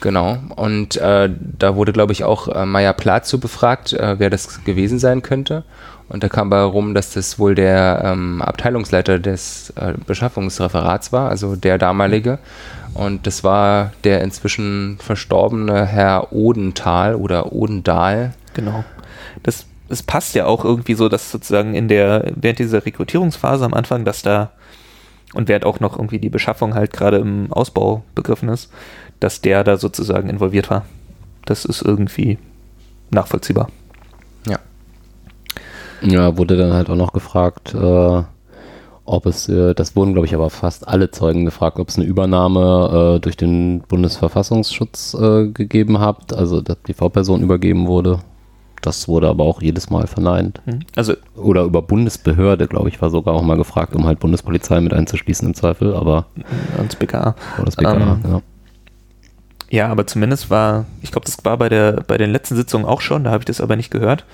Genau, und äh, da wurde, glaube ich, auch äh, Meier Plath zu befragt, äh, wer das gewesen sein könnte. Und da kam bei rum, dass das wohl der ähm, Abteilungsleiter des äh, Beschaffungsreferats war, also der damalige. Und das war der inzwischen verstorbene Herr Odenthal oder Odendahl. Genau. Das, das passt ja auch irgendwie so, dass sozusagen in der, während dieser Rekrutierungsphase am Anfang, dass da und während auch noch irgendwie die Beschaffung halt gerade im Ausbau begriffen ist, dass der da sozusagen involviert war. Das ist irgendwie nachvollziehbar. Ja. Ja, wurde dann halt auch noch gefragt, äh, ob es, äh, das wurden glaube ich aber fast alle Zeugen gefragt, ob es eine Übernahme äh, durch den Bundesverfassungsschutz äh, gegeben hat, also dass die V-Person übergeben wurde. Das wurde aber auch jedes Mal verneint. Mhm. Also Oder über Bundesbehörde, glaube ich, war sogar auch mal gefragt, um halt Bundespolizei mit einzuschließen im Zweifel, aber. Und das BKA. Oder das BKA, ähm, ja. Ja, aber zumindest war, ich glaube, das war bei, der, bei den letzten Sitzungen auch schon, da habe ich das aber nicht gehört.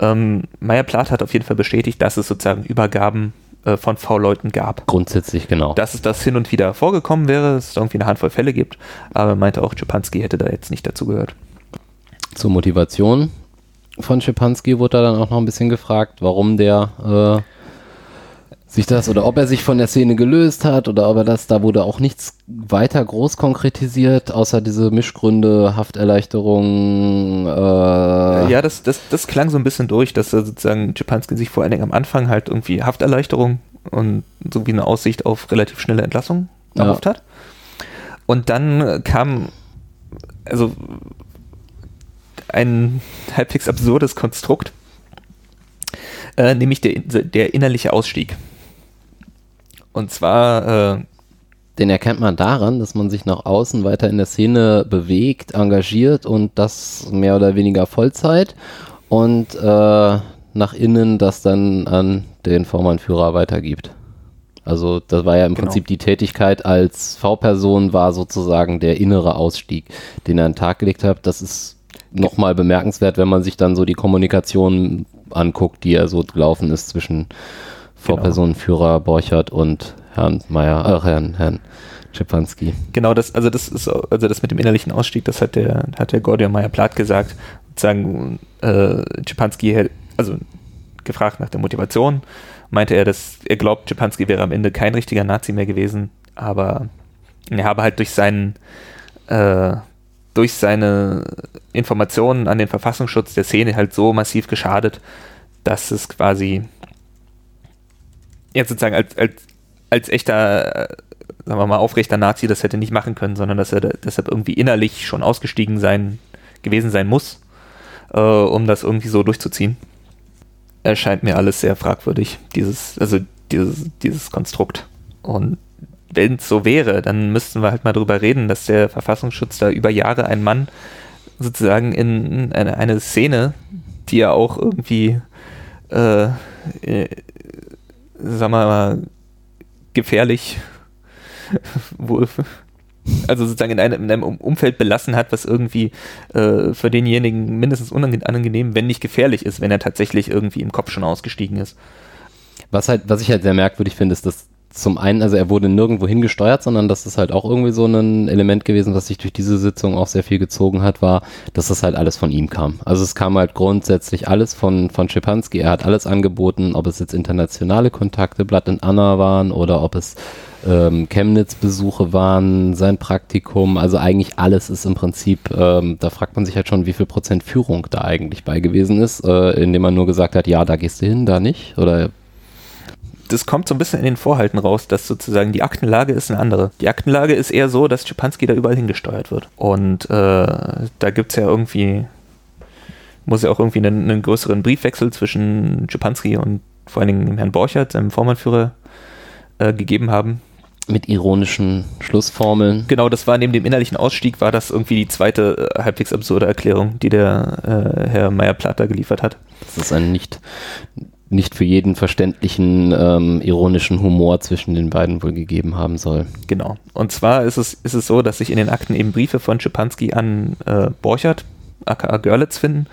Ähm, Meyer Plath hat auf jeden Fall bestätigt, dass es sozusagen Übergaben äh, von V-Leuten gab. Grundsätzlich, genau. Dass es das hin und wieder vorgekommen wäre, dass es irgendwie eine Handvoll Fälle gibt, aber meinte auch, Czepanski hätte da jetzt nicht dazu gehört. Zur Motivation von Czepanski wurde da dann auch noch ein bisschen gefragt, warum der äh, sich das oder ob er sich von der Szene gelöst hat oder ob er das, da wurde auch nichts weiter groß konkretisiert, außer diese Mischgründe, Hafterleichterung. Äh ja, das, das, das klang so ein bisschen durch, dass sozusagen Czepanski sich vor allen Dingen am Anfang halt irgendwie Hafterleichterung und so wie eine Aussicht auf relativ schnelle Entlassung erhofft ja. hat. Und dann kam, also ein halbwegs absurdes Konstrukt, äh, nämlich der, der innerliche Ausstieg. Und zwar. Äh, den erkennt man daran, dass man sich nach außen weiter in der Szene bewegt, engagiert und das mehr oder weniger Vollzeit und äh, nach innen das dann an den V-Mann-Führer weitergibt. Also das war ja im genau. Prinzip die Tätigkeit als V-Person war sozusagen der innere Ausstieg, den er an den Tag gelegt hat. Das ist nochmal bemerkenswert, wenn man sich dann so die Kommunikation anguckt, die er so gelaufen ist zwischen Vorpersonenführer genau. Borchert und Herrn Meyer, ach, Herrn, Herrn Czepanski. Genau, das, also das ist, also das mit dem innerlichen Ausstieg, das hat der, hat der Gordian Meyer Plath gesagt, sozusagen, äh, Czepanski, also gefragt nach der Motivation, meinte er, dass er glaubt, Czepanski wäre am Ende kein richtiger Nazi mehr gewesen, aber er habe halt durch seinen, äh, durch seine Informationen an den Verfassungsschutz der Szene halt so massiv geschadet, dass es quasi jetzt sozusagen als, als, als echter, äh, sagen wir mal, aufrechter Nazi das hätte nicht machen können, sondern dass er deshalb irgendwie innerlich schon ausgestiegen sein, gewesen sein muss äh, um das irgendwie so durchzuziehen. Erscheint mir alles sehr fragwürdig, dieses, also dieses, dieses Konstrukt. Und wenn es so wäre, dann müssten wir halt mal drüber reden, dass der Verfassungsschutz da über Jahre einen Mann sozusagen in eine, eine Szene, die ja auch irgendwie, äh, sagen wir mal, gefährlich, wohl, also sozusagen in einem, in einem Umfeld belassen hat, was irgendwie äh, für denjenigen mindestens unangenehm, wenn nicht gefährlich ist, wenn er tatsächlich irgendwie im Kopf schon ausgestiegen ist. Was halt, was ich halt sehr merkwürdig finde, ist, dass zum einen, also er wurde nirgendwo hingesteuert, sondern das ist halt auch irgendwie so ein Element gewesen, was sich durch diese Sitzung auch sehr viel gezogen hat, war, dass das halt alles von ihm kam. Also es kam halt grundsätzlich alles von, von Schepanski. Er hat alles angeboten, ob es jetzt internationale Kontakte, Blatt und Anna waren oder ob es ähm, Chemnitz-Besuche waren, sein Praktikum, also eigentlich alles ist im Prinzip, ähm, da fragt man sich halt schon, wie viel Prozent Führung da eigentlich bei gewesen ist, äh, indem man nur gesagt hat, ja, da gehst du hin, da nicht, oder das kommt so ein bisschen in den Vorhalten raus, dass sozusagen die Aktenlage ist eine andere. Die Aktenlage ist eher so, dass Schipanski da überall hingesteuert wird. Und äh, da gibt es ja irgendwie, muss ja auch irgendwie einen, einen größeren Briefwechsel zwischen Schipanski und vor allen Dingen Herrn Borchert, seinem Vormannführer, äh, gegeben haben. Mit ironischen Schlussformeln. Genau, das war neben dem innerlichen Ausstieg, war das irgendwie die zweite äh, halbwegs absurde Erklärung, die der äh, Herr Meyer-Platter geliefert hat. Das ist ein nicht, nicht für jeden verständlichen ähm, ironischen Humor zwischen den beiden wohl gegeben haben soll. Genau. Und zwar ist es, ist es so, dass sich in den Akten eben Briefe von Schipanski an äh, Borchert, aka Görlitz, finden,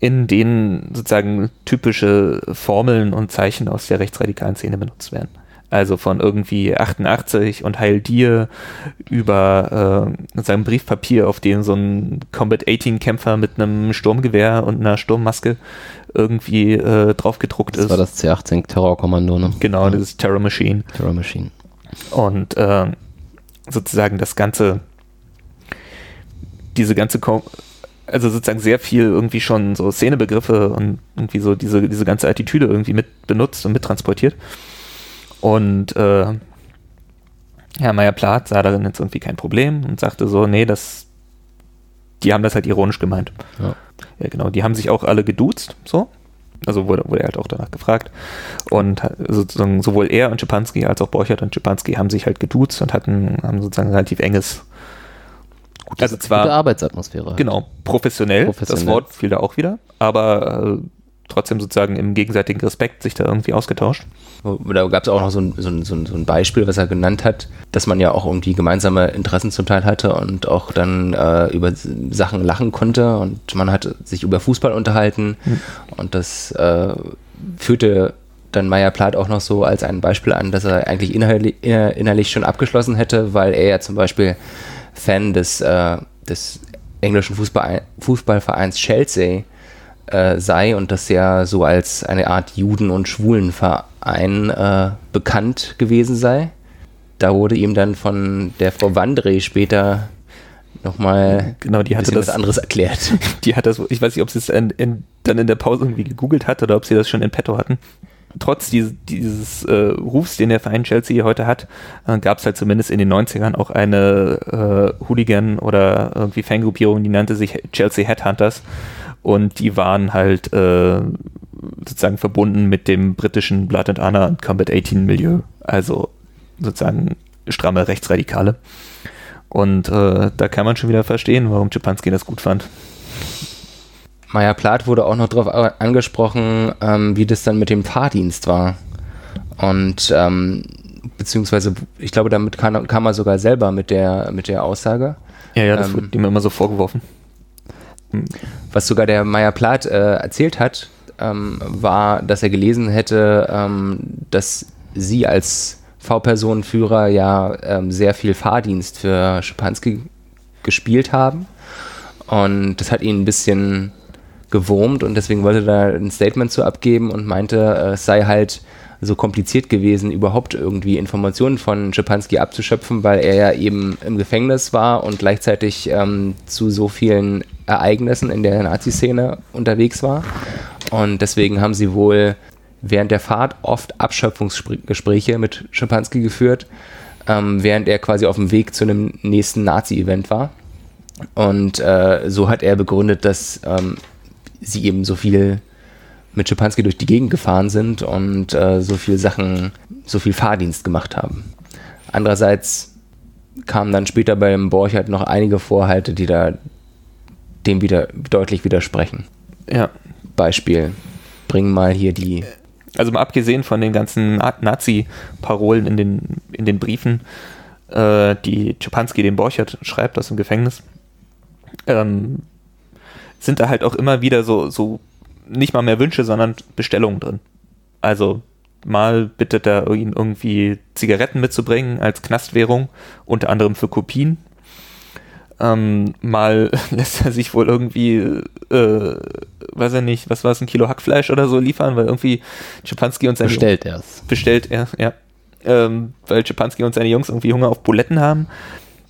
in denen sozusagen typische Formeln und Zeichen aus der rechtsradikalen Szene benutzt werden. Also von irgendwie 88 und Heil dir über äh, seinem Briefpapier, auf dem so ein Combat 18 Kämpfer mit einem Sturmgewehr und einer Sturmmaske irgendwie äh, drauf gedruckt das ist. Das war das C18 Terrorkommando, ne? Genau, ja. dieses Terror Machine. Terror Machine. Und äh, sozusagen das ganze, diese ganze, Ko also sozusagen sehr viel irgendwie schon so Szenebegriffe und irgendwie so diese, diese ganze Attitüde irgendwie mit benutzt und mittransportiert. Und äh, Herr Meyer-Plath sah darin jetzt irgendwie kein Problem und sagte so, nee, das, die haben das halt ironisch gemeint. Ja. ja genau, die haben sich auch alle geduzt, so. Also wurde, wurde er halt auch danach gefragt. Und sozusagen sowohl er und Schipanski als auch Borchert und Schipanski haben sich halt geduzt und hatten, haben sozusagen ein relativ enges Gute, also zwar, gute Arbeitsatmosphäre. Genau, professionell, professionell, das Wort fiel da auch wieder, aber äh, trotzdem sozusagen im gegenseitigen Respekt sich da irgendwie ausgetauscht. Da gab es auch noch so ein, so, ein, so ein, Beispiel, was er genannt hat, dass man ja auch irgendwie gemeinsame Interessen zum Teil hatte und auch dann äh, über Sachen lachen konnte und man hat sich über Fußball unterhalten hm. und das äh, führte dann Meyer Plath auch noch so als ein Beispiel an, dass er eigentlich innerlich, innerlich schon abgeschlossen hätte, weil er ja zum Beispiel Fan des, äh, des englischen Fußball, Fußballvereins Chelsea äh, sei und das ja so als eine Art Juden- und Schwulenverein äh, bekannt gewesen sei. Da wurde ihm dann von der Frau Wandre später nochmal genau, die hatte das, was anderes erklärt. Die hat das, ich weiß nicht, ob sie es in, in, dann in der Pause irgendwie gegoogelt hat oder ob sie das schon in petto hatten. Trotz dieses, dieses äh, Rufs, den der Verein Chelsea heute hat, äh, gab es halt zumindest in den 90ern auch eine äh, Hooligan- oder irgendwie Fangruppierung, die nannte sich Chelsea Headhunters und die waren halt äh, sozusagen verbunden mit dem britischen Blood and Honor und Combat 18 Milieu, also sozusagen stramme Rechtsradikale. Und äh, da kann man schon wieder verstehen, warum Czepanski das gut fand. Maya Plath wurde auch noch darauf angesprochen, ähm, wie das dann mit dem Fahrdienst war. Und ähm, beziehungsweise, ich glaube, damit kam, kam er sogar selber mit der, mit der Aussage. Ja, ja, das ähm, wurde ihm immer so vorgeworfen was sogar der Meyer Plath äh, erzählt hat, ähm, war, dass er gelesen hätte, ähm, dass sie als V-Personenführer ja ähm, sehr viel Fahrdienst für Schipanski gespielt haben. Und das hat ihn ein bisschen gewurmt und deswegen wollte er da ein Statement zu abgeben und meinte, äh, es sei halt so kompliziert gewesen, überhaupt irgendwie Informationen von Schipanski abzuschöpfen, weil er ja eben im Gefängnis war und gleichzeitig ähm, zu so vielen Ereignissen in der Nazi-Szene unterwegs war. Und deswegen haben sie wohl während der Fahrt oft Abschöpfungsgespräche mit Schipanski geführt, ähm, während er quasi auf dem Weg zu einem nächsten Nazi-Event war. Und äh, so hat er begründet, dass ähm, sie eben so viel mit Schipanski durch die Gegend gefahren sind und äh, so viel Sachen, so viel Fahrdienst gemacht haben. Andererseits kamen dann später beim Borchardt noch einige Vorhalte, die da dem wieder deutlich widersprechen. Ja. Beispiel, bring mal hier die. Also mal abgesehen von den ganzen Na- Nazi-Parolen in den, in den Briefen, äh, die Czepanski dem Borchert schreibt aus dem Gefängnis, ähm, sind da halt auch immer wieder so, so nicht mal mehr Wünsche, sondern Bestellungen drin. Also mal bittet er ihn irgendwie Zigaretten mitzubringen als Knastwährung, unter anderem für Kopien. Ähm, mal lässt er sich wohl irgendwie, äh, weiß er nicht, was war es, ein Kilo Hackfleisch oder so liefern, weil irgendwie Czepanski und seine Bestellt erst. bestellt er, ja. Ähm, weil Czepanski und seine Jungs irgendwie Hunger auf Buletten haben.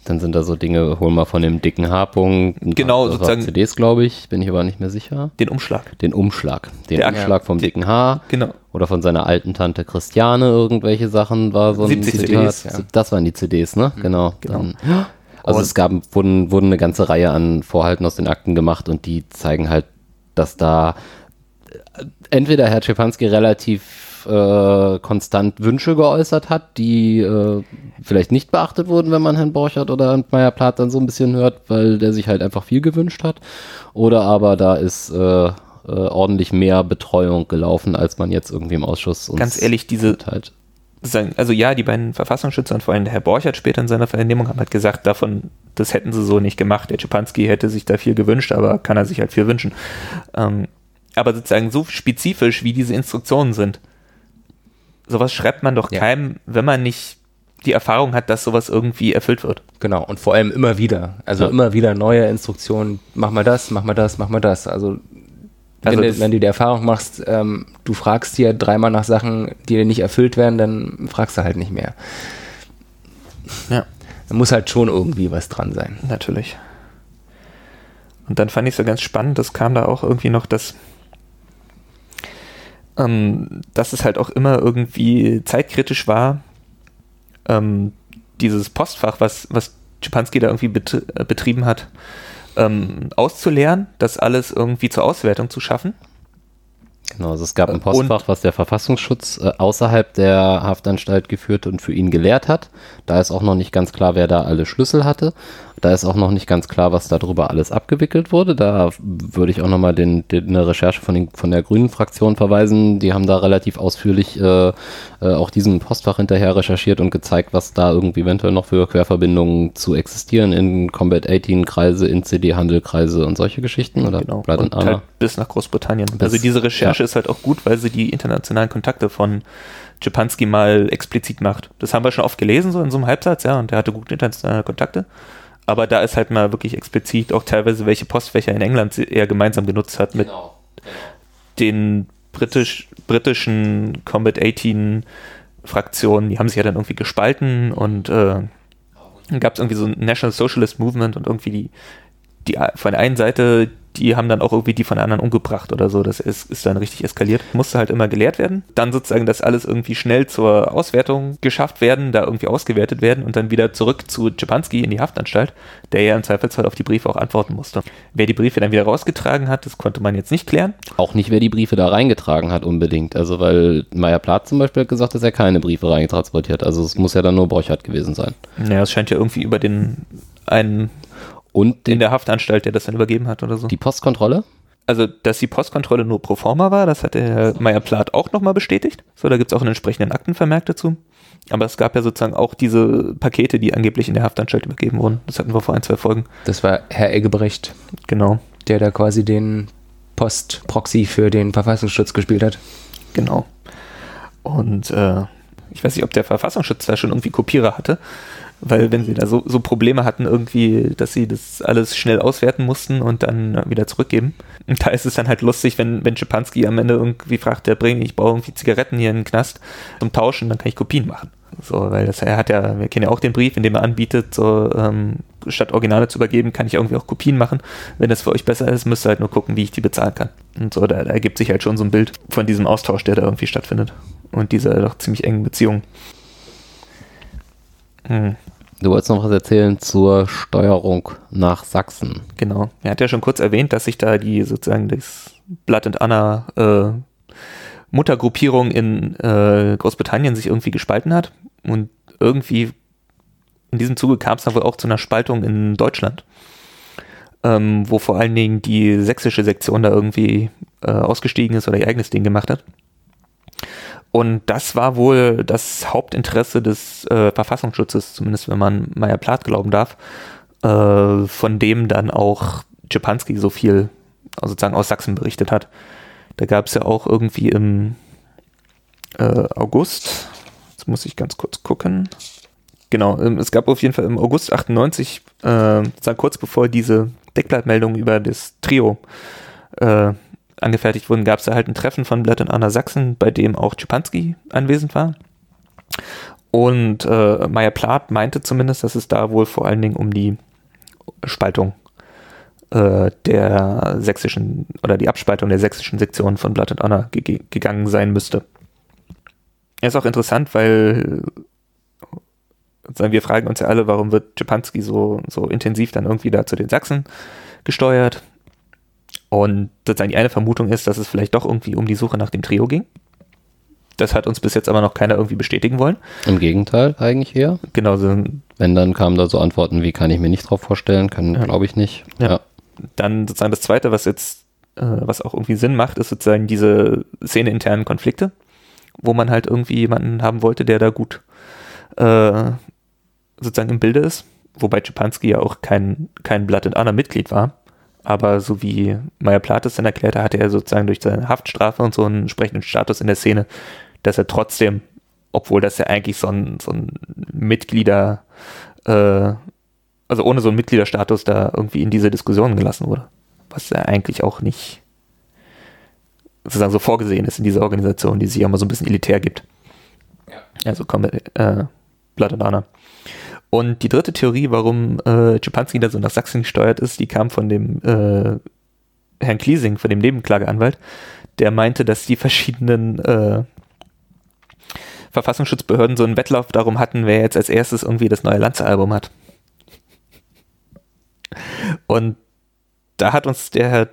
Dann sind da so Dinge, hol mal von dem dicken ein Genau, paar sozusagen- CDs, glaube ich, bin ich aber nicht mehr sicher. Den Umschlag. Den Umschlag. Den Der- Umschlag vom die- dicken H. Genau. Oder von seiner alten Tante Christiane irgendwelche Sachen war so ein 70 Zitat. CDs, ja. Das waren die CDs, ne? Genau. genau. Dann, also Und- es gab, wurden, wurden eine ganze Reihe an Vorhalten aus den Akten gemacht und die zeigen halt, dass da äh, entweder Herr Schipanski relativ äh, konstant Wünsche geäußert hat, die äh, vielleicht nicht beachtet wurden, wenn man Herrn Borchert oder Herrn Meyer-Plath dann so ein bisschen hört, weil der sich halt einfach viel gewünscht hat. Oder aber da ist äh, äh, ordentlich mehr Betreuung gelaufen, als man jetzt irgendwie im Ausschuss uns Ganz ehrlich, diese, halt. Sagen, also ja, die beiden Verfassungsschützer und vor allem der Herr Borchert später in seiner Vernehmung haben halt gesagt, davon, das hätten sie so nicht gemacht. Der Czepanski hätte sich da viel gewünscht, aber kann er sich halt viel wünschen. Ähm, aber sozusagen so spezifisch, wie diese Instruktionen sind, sowas schreibt man doch Ja. keinem, wenn man nicht die Erfahrung hat, dass sowas irgendwie erfüllt wird. Genau, und vor allem immer wieder. Also Ja. immer wieder neue Instruktionen, mach mal das, mach mal das, mach mal das. Also, Also wenn, wenn du die Erfahrung machst, ähm, du fragst dir dreimal nach Sachen, die dir nicht erfüllt werden, dann fragst du halt nicht mehr. Ja. Da muss halt schon irgendwie was dran sein. Natürlich. Und dann fand ich so ganz spannend, das kam da auch irgendwie noch, dass, ähm, dass es halt auch immer irgendwie zeitkritisch war, ähm, dieses Postfach, was, was Schipanski da irgendwie bet äh, betrieben hat, ähm, auszuleeren, das alles irgendwie zur Auswertung zu schaffen. Genau, also es gab ein Und- Postfach, was der Verfassungsschutz äh, außerhalb der Haftanstalt geführt und für ihn gelehrt hat. Da ist auch noch nicht ganz klar, wer da alle Schlüssel hatte. Da ist auch noch nicht ganz klar, was darüber alles abgewickelt wurde. Da würde ich auch nochmal den, den, eine Recherche von, den, von der Grünen Fraktion verweisen. Die haben da relativ ausführlich äh, äh, auch diesem Postfach hinterher recherchiert und gezeigt, was da irgendwie eventuell noch für Querverbindungen zu existieren in Combat 18 Kreise, in CD-Handel-Kreise und solche Geschichten oder Blood and Und halt bis nach Großbritannien. also diese Recherche ist halt auch gut, weil sie die internationalen Kontakte von Schipanski mal explizit macht. Das haben wir schon oft gelesen, so in so einem Halbsatz, ja, und der hatte gute internationale Kontakte. Aber da ist halt mal wirklich explizit auch teilweise, welche Postfächer in England er gemeinsam genutzt hat mit Genau. den britisch, britischen Combat 18 Fraktionen. Die haben sich ja dann irgendwie gespalten und äh, dann gab es irgendwie so ein National Socialist Movement und irgendwie die, die von der einen Seite, die haben dann auch irgendwie die von der anderen umgebracht oder so. Das ist, ist dann richtig eskaliert. Musste halt immer gelehrt werden. Dann sozusagen das alles irgendwie schnell zur Auswertung geschafft werden, da irgendwie ausgewertet werden und dann wieder zurück zu Czepanski in die Haftanstalt, der ja im Zweifelsfall auf die Briefe auch antworten musste. Wer die Briefe dann wieder rausgetragen hat, das konnte man jetzt nicht klären. Auch nicht, wer die Briefe da reingetragen hat unbedingt. Also weil Meyer Plath zum Beispiel hat gesagt, dass er keine Briefe reingetransportiert. Also es muss ja dann nur Borchardt gewesen sein. Naja, es scheint ja irgendwie über den einen Und in der Haftanstalt, der das dann übergeben hat oder so. die Postkontrolle? also, dass die Postkontrolle nur pro forma war, das hat der Herr Meyer-Plath auch nochmal bestätigt. So, da gibt es auch einen entsprechenden Aktenvermerk dazu. Aber es gab ja sozusagen auch diese Pakete, die angeblich in der Haftanstalt übergeben wurden. Das hatten wir vor ein, zwei Folgen. Das war Herr Eggebrecht, Genau, der da quasi den Post-Proxy für den Verfassungsschutz gespielt hat. genau. Und äh, ich weiß nicht, ob der Verfassungsschutz da schon irgendwie Kopierer hatte, weil wenn sie da so, so Probleme hatten, irgendwie, dass sie das alles schnell auswerten mussten und dann wieder zurückgeben. Und da ist es dann halt lustig, wenn, wenn Schipanski am Ende irgendwie fragt, der bringt, ich brauche irgendwie Zigaretten hier in den Knast zum Tauschen, dann kann ich Kopien machen. So, weil das, er hat ja, wir kennen ja auch den Brief, in dem er anbietet, so, ähm, statt Originale zu übergeben, kann ich irgendwie auch Kopien machen. Wenn das für euch besser ist, müsst ihr halt nur gucken, wie ich die bezahlen kann. Und so, da, da ergibt sich halt schon so ein Bild von diesem Austausch, der da irgendwie stattfindet. Und dieser doch ziemlich engen Beziehung. Hm. Du wolltest noch was erzählen zur Steuerung nach Sachsen. Genau. Er hat ja schon kurz erwähnt, dass sich da die sozusagen das Blood and Anna äh, Muttergruppierung in äh, Großbritannien sich irgendwie gespalten hat. Und irgendwie in diesem Zuge kam es dann wohl auch zu einer Spaltung in Deutschland, ähm, wo vor allen Dingen die sächsische Sektion da irgendwie äh, ausgestiegen ist oder ihr eigenes Ding gemacht hat. Und das war wohl das Hauptinteresse des äh, Verfassungsschutzes, zumindest wenn man Meyer Plath glauben darf, äh, von dem dann auch Czepanski so viel also sozusagen aus Sachsen berichtet hat. Da gab es ja auch irgendwie im äh, August, jetzt muss ich ganz kurz gucken. Genau, ähm, es gab auf jeden Fall im August 98, äh, kurz bevor diese Deckblattmeldung über das Trio äh, angefertigt wurden, gab es da halt ein Treffen von Blatt und Anna Sachsen, bei dem auch Czepanski anwesend war. Und äh, Meyer Plath meinte zumindest, dass es da wohl vor allen Dingen um die Spaltung äh, der sächsischen oder die Abspaltung der sächsischen Sektion von Blood and Honor ge gegangen sein müsste. Er ist auch interessant, weil wir fragen uns ja alle, warum wird Czepanski so, so intensiv dann irgendwie da zu den Sachsen gesteuert? Und sozusagen die eine Vermutung ist, dass es vielleicht doch irgendwie um die Suche nach dem Trio ging. Das hat uns bis jetzt aber noch keiner irgendwie bestätigen wollen. Im Gegenteil, eigentlich eher. Genau. So Wenn, dann kamen da so Antworten, wie kann ich mir nicht drauf vorstellen, kann, ja. glaube ich nicht. Ja. ja. Dann sozusagen das zweite, was jetzt, äh, was auch irgendwie Sinn macht, ist sozusagen diese Szene-internen Konflikte, wo man halt irgendwie jemanden haben wollte, der da gut äh, sozusagen im Bilde ist. Wobei Czepanski ja auch kein, kein Blood and Honor Mitglied war. Aber so wie Meyer Plates dann erklärte, hatte er sozusagen durch seine Haftstrafe und so einen entsprechenden Status in der Szene, dass er trotzdem, obwohl das ja eigentlich so ein, so ein Mitglieder, äh, also ohne so einen Mitgliederstatus da irgendwie in diese Diskussion gelassen wurde. Was ja eigentlich auch nicht sozusagen so vorgesehen ist in dieser Organisation, die sich ja immer so ein bisschen elitär gibt. Ja. Also komm, äh, Blood and Honor. Und die dritte Theorie, warum äh, Czepanski da so nach Sachsen gesteuert ist, die kam von dem äh, Herrn Kliesing, von dem Nebenklageanwalt, der meinte, dass die verschiedenen äh, Verfassungsschutzbehörden so einen Wettlauf darum hatten, wer jetzt als erstes irgendwie das neue Lanze-Album hat. Und da hat uns der Herr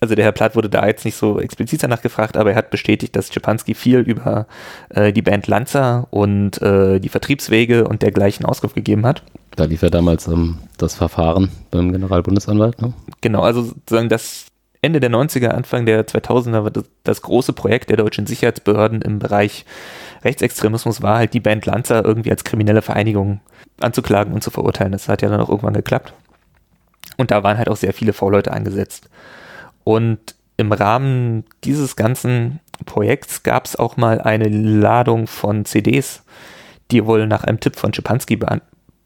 also der Herr Platt wurde da jetzt nicht so explizit danach gefragt, aber er hat bestätigt, dass Czepanski viel über äh, die Band Lanza und äh, die Vertriebswege und dergleichen Auskunft gegeben hat. Da lief ja damals ähm, das Verfahren beim Generalbundesanwalt. Ne? Genau, also sozusagen das Ende der 90er, Anfang der 2000er war das, das große Projekt der deutschen Sicherheitsbehörden im Bereich Rechtsextremismus war halt die Band Lanza irgendwie als kriminelle Vereinigung anzuklagen und zu verurteilen. Das hat ja dann auch irgendwann geklappt. Und da waren halt auch sehr viele V-Leute eingesetzt. Und im Rahmen dieses ganzen Projekts gab es auch mal eine Ladung von CDs, die wohl nach einem Tipp von Schipanski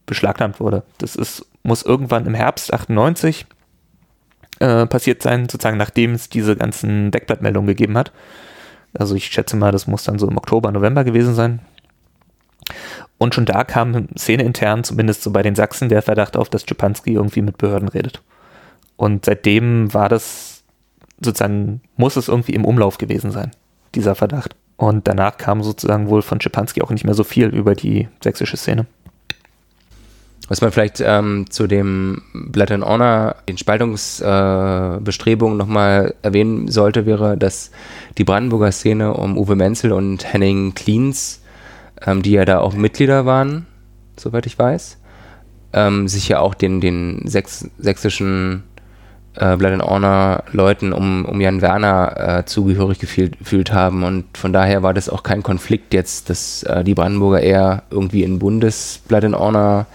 beschlagnahmt wurde. Das ist, muss irgendwann im Herbst 98 äh, passiert sein, sozusagen nachdem es diese ganzen Deckblattmeldungen gegeben hat. Also ich schätze mal, das muss dann so im Oktober, November gewesen sein. Und schon da kam szeneintern, zumindest so bei den Sachsen, der Verdacht auf, dass Schipanski irgendwie mit Behörden redet. Und seitdem war das sozusagen muss es irgendwie im Umlauf gewesen sein, dieser Verdacht. Und danach kam sozusagen wohl von Schipanski auch nicht mehr so viel über die sächsische Szene. Was man vielleicht ähm, zu dem Blood and Honor, den Spaltungsbestrebungen äh, nochmal erwähnen sollte, wäre, dass die Brandenburger Szene um Uwe Menzel und Henning Kliens, ähm, die ja da auch Mitglieder waren, soweit ich weiß, ähm, sich ja auch den, den sächs sächsischen äh, Blood and Honor Leuten um, um Jan Werner äh, zugehörig gefühlt, gefühlt haben und von daher war das auch kein Konflikt jetzt, dass äh, die Brandenburger eher irgendwie in Bundes Blood and Honor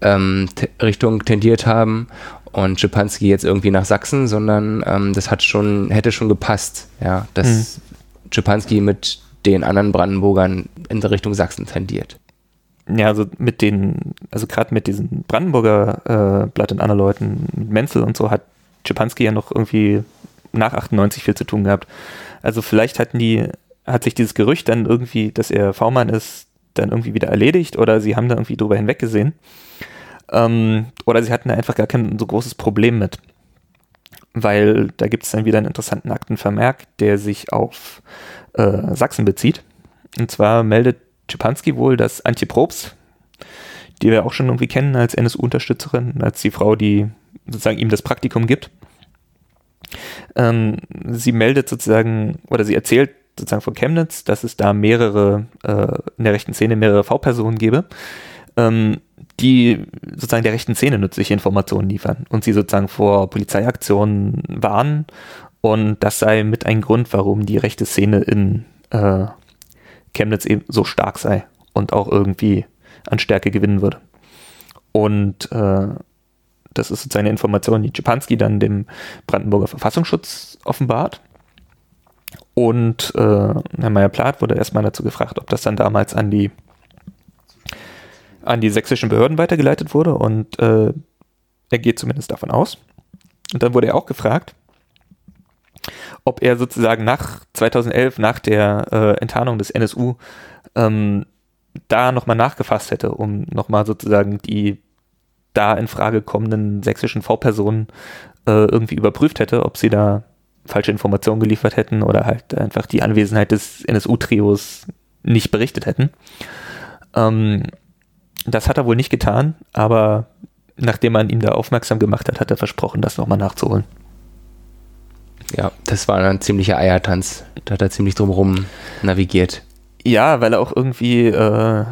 ähm, Richtung tendiert haben und Schipanski jetzt irgendwie nach Sachsen, sondern ähm, das hat schon, hätte schon gepasst, ja, dass mhm. Schipanski mit den anderen Brandenburgern in Richtung Sachsen tendiert. Ja, also mit den, also gerade mit diesen Brandenburger äh, Blatt und anderen Leuten, mit Menzel und so, hat Schipanski ja noch irgendwie nach 98 viel zu tun gehabt. Also vielleicht hatten die, hat sich dieses Gerücht dann irgendwie, dass er V-Mann ist, dann irgendwie wieder erledigt oder sie haben da irgendwie drüber hinweggesehen. Ähm, oder sie hatten da einfach gar kein so großes Problem mit. Weil da gibt es dann wieder einen interessanten Aktenvermerk, der sich auf äh, Sachsen bezieht. Und zwar meldet Schipanski wohl, dass Antje Probst, die wir auch schon irgendwie kennen als NSU-Unterstützerin, als die Frau, die sozusagen ihm das Praktikum gibt. Ähm, sie meldet sozusagen, oder sie erzählt sozusagen von Chemnitz, dass es da mehrere, äh, in der rechten Szene mehrere V-Personen gäbe, ähm, die sozusagen der rechten Szene nützliche Informationen liefern und sie sozusagen vor Polizeiaktionen warnen. Und das sei mit ein Grund, warum die rechte Szene in äh, Chemnitz eben so stark sei und auch irgendwie an Stärke gewinnen würde. Und äh, das ist sozusagen eine Information, die Czepanski dann dem Brandenburger Verfassungsschutz offenbart. Und äh, Herr Meyer-Plath wurde erstmal dazu gefragt, ob das dann damals an die, an die sächsischen Behörden weitergeleitet wurde. Und äh, er geht zumindest davon aus. Und dann wurde er auch gefragt, ob er sozusagen nach 2011, nach der äh, Enttarnung des NSU, ähm, da nochmal nachgefasst hätte, um nochmal sozusagen die da in Frage kommenden sächsischen V-Personen äh, irgendwie überprüft hätte, ob sie da falsche Informationen geliefert hätten oder halt einfach die Anwesenheit des NSU-Trios nicht berichtet hätten. Ähm, das hat er wohl nicht getan, aber nachdem man ihn da aufmerksam gemacht hat, hat er versprochen, das nochmal nachzuholen. Ja, das war ein ziemlicher Eiertanz. Da hat er ziemlich drumherum navigiert. Ja, weil er auch irgendwie, äh,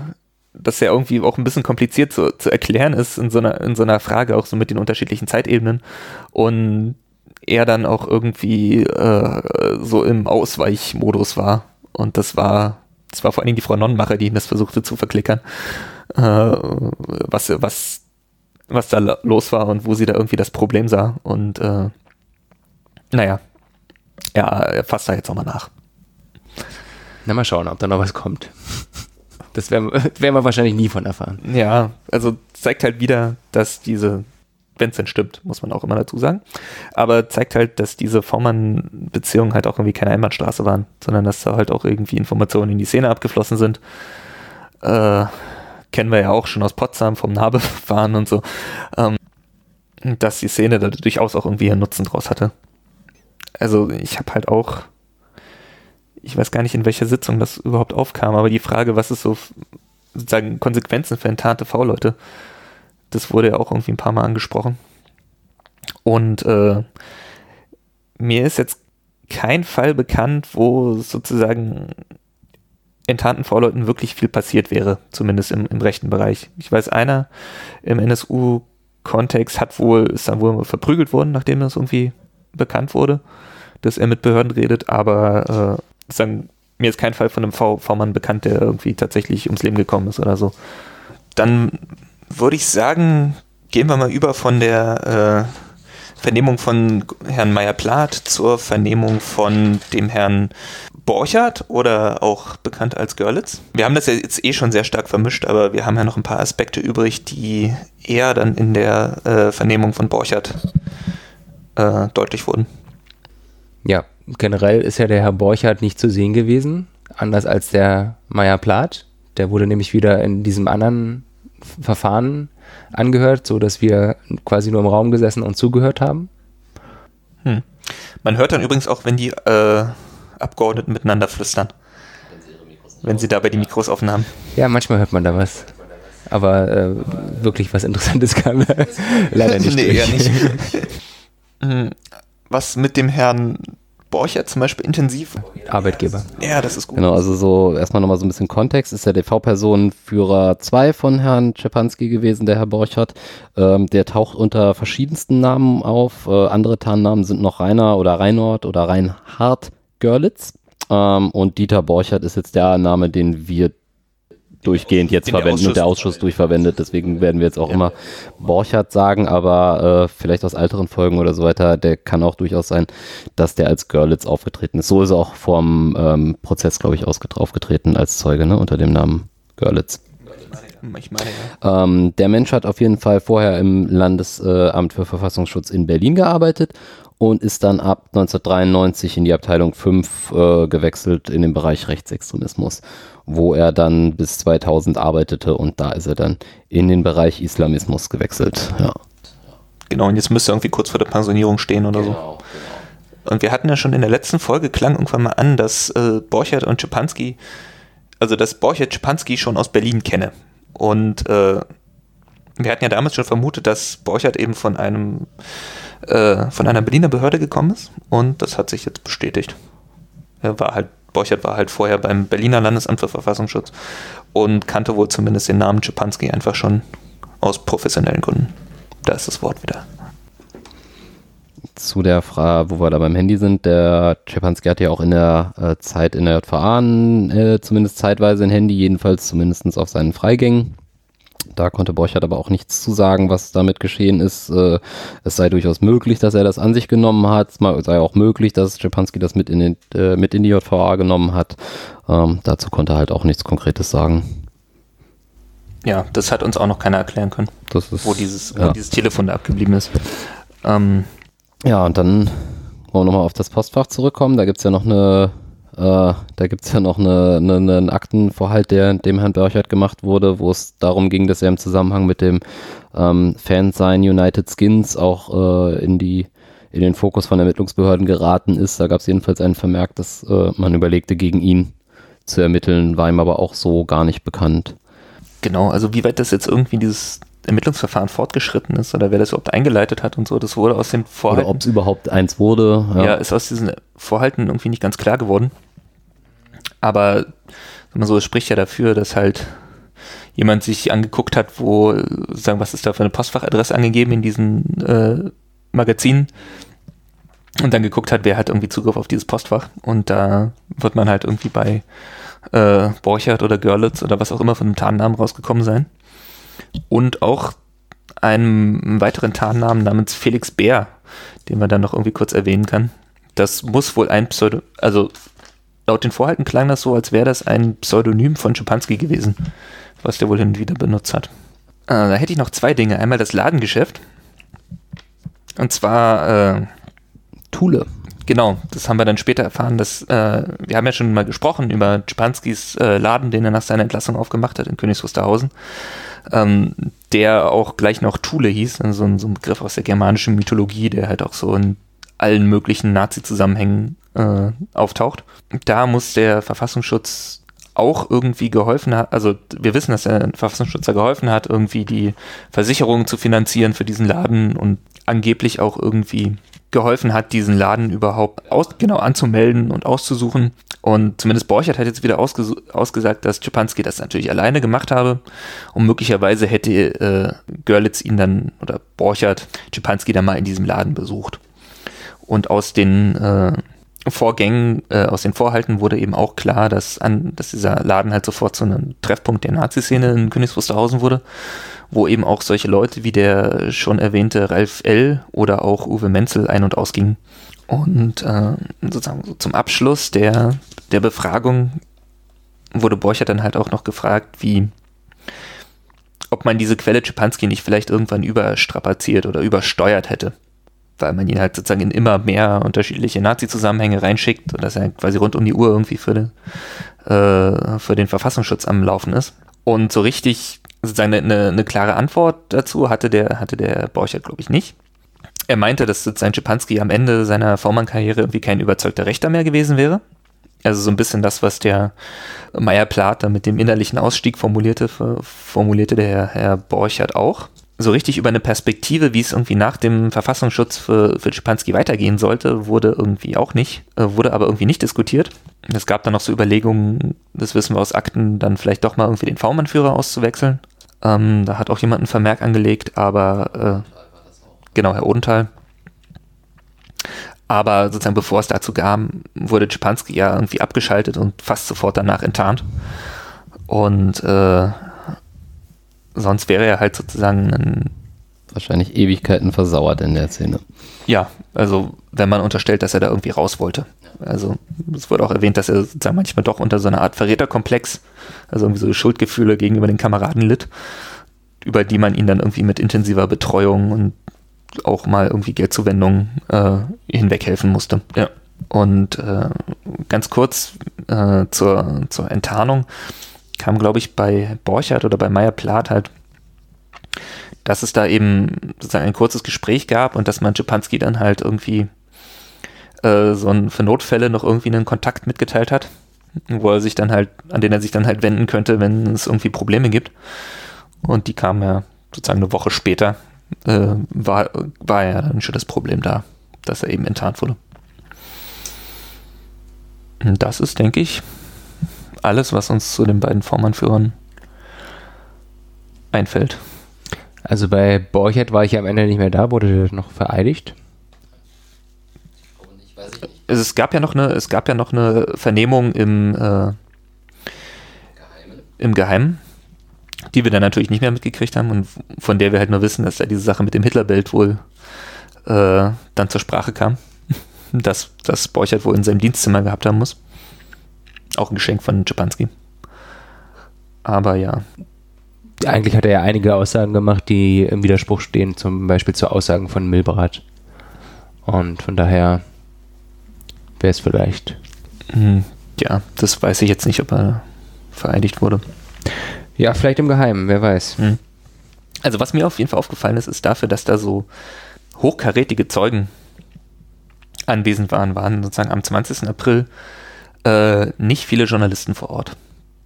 das ja irgendwie auch ein bisschen kompliziert zu, zu erklären ist in so, einer, in so einer Frage, auch so mit den unterschiedlichen Zeitebenen. Und er dann auch irgendwie äh, so im Ausweichmodus war. Und das war, das war vor allen Dingen die Frau Nonnenmacher, die ihn das versuchte zu verklickern, äh, was, was, was da los war und wo sie da irgendwie das Problem sah. Und äh, naja, ja, er fasst da jetzt nochmal nach. Na, mal schauen, ob da noch was kommt. Das werden, werden wir wahrscheinlich nie von erfahren. Ja, also zeigt halt wieder, dass diese wenn es denn stimmt, muss man auch immer dazu sagen. Aber zeigt halt, dass diese Vormann-Beziehungen halt auch irgendwie keine Einbahnstraße waren, sondern dass da halt auch irgendwie Informationen in die Szene abgeflossen sind. Äh, kennen wir ja auch schon aus Potsdam vom Nabefahren und so. Ähm, dass die Szene da durchaus auch irgendwie einen Nutzen draus hatte. Also ich habe halt auch, ich weiß gar nicht, in welcher Sitzung das überhaupt aufkam, aber die Frage, was ist so sozusagen Konsequenzen für enttarnte V-Leute? Das wurde ja auch irgendwie ein paar Mal angesprochen. Und äh, mir ist jetzt kein Fall bekannt, wo sozusagen enttarnten Vorleuten wirklich viel passiert wäre, zumindest im, im rechten Bereich. Ich weiß, einer im NSU-Kontext hat wohl, ist dann wohl verprügelt worden, nachdem das irgendwie bekannt wurde, dass er mit Behörden redet, aber äh, sagen, mir ist kein Fall von einem V-Mann bekannt, der irgendwie tatsächlich ums Leben gekommen ist oder so. Dann würde ich sagen, gehen wir mal über von der äh, Vernehmung von Herrn Meyer-Plath zur Vernehmung von dem Herrn Borchardt oder auch bekannt als Görlitz. Wir haben das ja jetzt eh schon sehr stark vermischt, aber wir haben ja noch ein paar Aspekte übrig, die eher dann in der äh, Vernehmung von Borchardt äh, deutlich wurden. Ja, generell ist ja der Herr Borchardt nicht zu sehen gewesen, anders als der Meyer-Plath. Der wurde nämlich wieder in diesem anderen Verfahren angehört, so dass wir quasi nur im Raum gesessen und zugehört haben. Hm. Man hört dann übrigens auch, wenn die äh, Abgeordneten miteinander flüstern. Wenn sie dabei die Mikros offen haben. Ja, manchmal hört man da was. Aber äh, wirklich was Interessantes kam leider nicht. nee, durch. nicht. Was mit dem Herrn Borchert zum Beispiel intensiv. Arbeitgeber. Ja, das ist gut. Genau, also so erstmal nochmal so ein bisschen Kontext. Ist der DV-Personenführer 2 von Herrn Czepanski gewesen, der Herr Borchert. Ähm, der taucht unter verschiedensten Namen auf. Äh, andere Tarnnamen sind noch Rainer oder Reinhold oder Reinhard Görlitz. Ähm, und Dieter Borchert ist jetzt der Name, den wir durchgehend jetzt verwenden und der Ausschuss durchverwendet. Deswegen werden wir jetzt auch ja. immer Borchardt sagen, aber äh, vielleicht aus älteren Folgen oder so weiter, der kann auch durchaus sein, dass der als Görlitz aufgetreten ist. So ist er auch vorm ähm, Prozess, glaube ich, aufgetreten als Zeuge ne, unter dem Namen Görlitz. Ich meine, ja. ähm, der Mensch hat auf jeden Fall vorher im Landesamt für Verfassungsschutz in Berlin gearbeitet und ist dann ab 1993 in die Abteilung 5 äh, gewechselt in den Bereich Rechtsextremismus wo er dann bis 2000 arbeitete und da ist er dann in den Bereich Islamismus gewechselt. Ja. Genau, und jetzt müsste er irgendwie kurz vor der Pensionierung stehen oder genau, so. Genau. Und wir hatten ja schon in der letzten Folge, klang irgendwann mal an, dass äh, Borchert und Czepanski, also dass Borchert Czepanski schon aus Berlin kenne. Und äh, wir hatten ja damals schon vermutet, dass Borchert eben von einem äh, von einer Berliner Behörde gekommen ist und das hat sich jetzt bestätigt. Er war halt, Borchert war halt vorher beim Berliner Landesamt für Verfassungsschutz und kannte wohl zumindest den Namen Czepanski einfach schon aus professionellen Gründen. Da ist das Wort wieder. Zu der Frage, wo wir da beim Handy sind, der Czepanski hat ja auch in der äh, Zeit in der JVA äh, zumindest zeitweise ein Handy, jedenfalls zumindest auf seinen Freigängen. Da konnte Borchert aber auch nichts zu sagen, was damit geschehen ist. Äh, es sei durchaus möglich, dass er das an sich genommen hat. Es sei auch möglich, dass Stepanski das mit in, den, äh, mit in die JVA genommen hat. Ähm, dazu konnte er halt auch nichts Konkretes sagen. Ja, das hat uns auch noch keiner erklären können, ist, wo, dieses, ja. wo dieses Telefon da abgeblieben ist. Ähm, ja, und dann wollen wir nochmal auf das Postfach zurückkommen. Da gibt es ja noch eine äh, da gibt es ja noch eine, eine, einen Aktenvorhalt, der dem Herrn Burchard gemacht wurde, wo es darum ging, dass er im Zusammenhang mit dem ähm, Fansign United Skins auch äh, in die in den Fokus von Ermittlungsbehörden geraten ist. Da gab es jedenfalls einen Vermerk, dass äh, man überlegte, gegen ihn zu ermitteln, war ihm aber auch so gar nicht bekannt. Genau, also wie weit das jetzt irgendwie dieses Ermittlungsverfahren fortgeschritten ist oder wer das überhaupt eingeleitet hat und so, das wurde aus den Vorhalten. Oder ob es überhaupt eins wurde. Ja. ja, ist aus diesen Vorhalten irgendwie nicht ganz klar geworden. Aber so, es spricht ja dafür, dass halt jemand sich angeguckt hat, wo, sagen, was ist da für eine Postfachadresse angegeben in diesen äh, Magazinen und dann geguckt hat, wer hat irgendwie Zugriff auf dieses Postfach und da wird man halt irgendwie bei äh, Borchert oder Görlitz oder was auch immer von einem Tarnnamen rausgekommen sein und auch einem weiteren Tarnnamen namens Felix Bär, den man dann noch irgendwie kurz erwähnen kann. Das muss wohl ein Pseudo, also laut den Vorhalten klang das so, als wäre das ein Pseudonym von Schipanski gewesen, was der wohl hin und wieder benutzt hat. Äh, da hätte ich noch zwei Dinge. Einmal das Ladengeschäft. Und zwar äh, Thule. Genau, das haben wir dann später erfahren, dass äh, wir haben ja schon mal gesprochen über Schipanskis äh, Laden, den er nach seiner Entlassung aufgemacht hat in Königs Wusterhausen, ähm, der auch gleich noch Thule hieß, also so ein Begriff aus der germanischen Mythologie, der halt auch so in allen möglichen Nazi-Zusammenhängen äh, auftaucht. Da muss der Verfassungsschutz auch irgendwie geholfen hat, also wir wissen, dass der Verfassungsschutz da geholfen hat, irgendwie die Versicherungen zu finanzieren für diesen Laden und angeblich auch irgendwie geholfen hat, diesen Laden überhaupt aus, genau anzumelden und auszusuchen. Und zumindest Borchert hat jetzt wieder ausges ausgesagt, dass Czepanski das natürlich alleine gemacht habe. Und möglicherweise hätte äh, Görlitz ihn dann oder Borchert Czepanski dann mal in diesem Laden besucht. Und aus den äh, Vorgängen, äh, aus den Vorhalten wurde eben auch klar, dass, an, dass dieser Laden halt sofort zu einem Treffpunkt der Nazi-Szene in Königs Wusterhausen wurde, wo eben auch solche Leute wie der schon erwähnte Ralf L. oder auch Uwe Menzel ein- und ausgingen. Und äh, sozusagen so zum Abschluss der, der Befragung wurde Borchert dann halt auch noch gefragt, wie ob man diese Quelle Czepanski nicht vielleicht irgendwann überstrapaziert oder übersteuert hätte weil man ihn halt sozusagen in immer mehr unterschiedliche Nazi-Zusammenhänge reinschickt und dass er quasi rund um die Uhr irgendwie für den, äh, für den Verfassungsschutz am Laufen ist. Und so richtig sozusagen eine, eine klare Antwort dazu hatte der, hatte der Borchert, glaube ich, nicht. Er meinte, dass sozusagen Schipanski am Ende seiner V-Mann-Karriere irgendwie kein überzeugter Rechter mehr gewesen wäre. Also so ein bisschen das, was der Meyer Plater mit dem innerlichen Ausstieg formulierte, formulierte der Herr Borchert auch so richtig über eine Perspektive, wie es irgendwie nach dem Verfassungsschutz für, für Schipanski weitergehen sollte, wurde irgendwie auch nicht, äh, wurde aber irgendwie nicht diskutiert. Es gab dann noch so Überlegungen, das wissen wir aus Akten, dann vielleicht doch mal irgendwie den V-Mann-Führer auszuwechseln. Ähm, da hat auch jemand einen Vermerk angelegt, aber äh, genau, Herr Odenthal. Aber sozusagen bevor es dazu kam, wurde Schipanski ja irgendwie abgeschaltet und fast sofort danach enttarnt. Und äh, sonst wäre er halt sozusagen ein wahrscheinlich Ewigkeiten versauert in der Szene. Ja, also wenn man unterstellt, dass er da irgendwie raus wollte. Also es wurde auch erwähnt, dass er sozusagen manchmal doch unter so einer Art Verräterkomplex, also irgendwie so Schuldgefühle gegenüber den Kameraden litt, über die man ihn dann irgendwie mit intensiver Betreuung und auch mal irgendwie Geldzuwendung äh, hinweghelfen musste. Ja. Und äh, ganz kurz äh, zur, zur Enttarnung kam, glaube ich, bei Borchardt oder bei Meyer Plath halt, dass es da eben sozusagen ein kurzes Gespräch gab und dass man Schipanski dann halt irgendwie äh, so ein, für Notfälle noch irgendwie einen Kontakt mitgeteilt hat, wo er sich dann halt, an den er sich dann halt wenden könnte, wenn es irgendwie Probleme gibt. Und die kamen ja sozusagen eine Woche später äh, war, war ja dann schon das Problem da, dass er eben enttarnt wurde. Und das ist, denke ich, alles, was uns zu den beiden Vormannführern einfällt. Also bei Borchert war ich am Ende nicht mehr da, wurde der noch vereidigt. Es gab ja noch eine, es gab ja noch eine Vernehmung im, äh, im Geheimen, die wir dann natürlich nicht mehr mitgekriegt haben und von der wir halt nur wissen, dass da diese Sache mit dem Hitlerbild wohl äh, dann zur Sprache kam. dass das Borchert wohl in seinem Dienstzimmer gehabt haben muss. Auch ein Geschenk von Czepanski. Aber ja. Eigentlich hat er ja einige Aussagen gemacht, die im Widerspruch stehen, zum Beispiel zu Aussagen von Milberath. Und von daher wäre es vielleicht. Hm, ja, das weiß ich jetzt nicht, ob er vereidigt wurde. Ja, vielleicht im Geheimen, wer weiß. Hm. Also was mir auf jeden Fall aufgefallen ist, ist dafür, dass da so hochkarätige Zeugen anwesend waren, waren sozusagen am 20. April äh, nicht viele Journalisten vor Ort.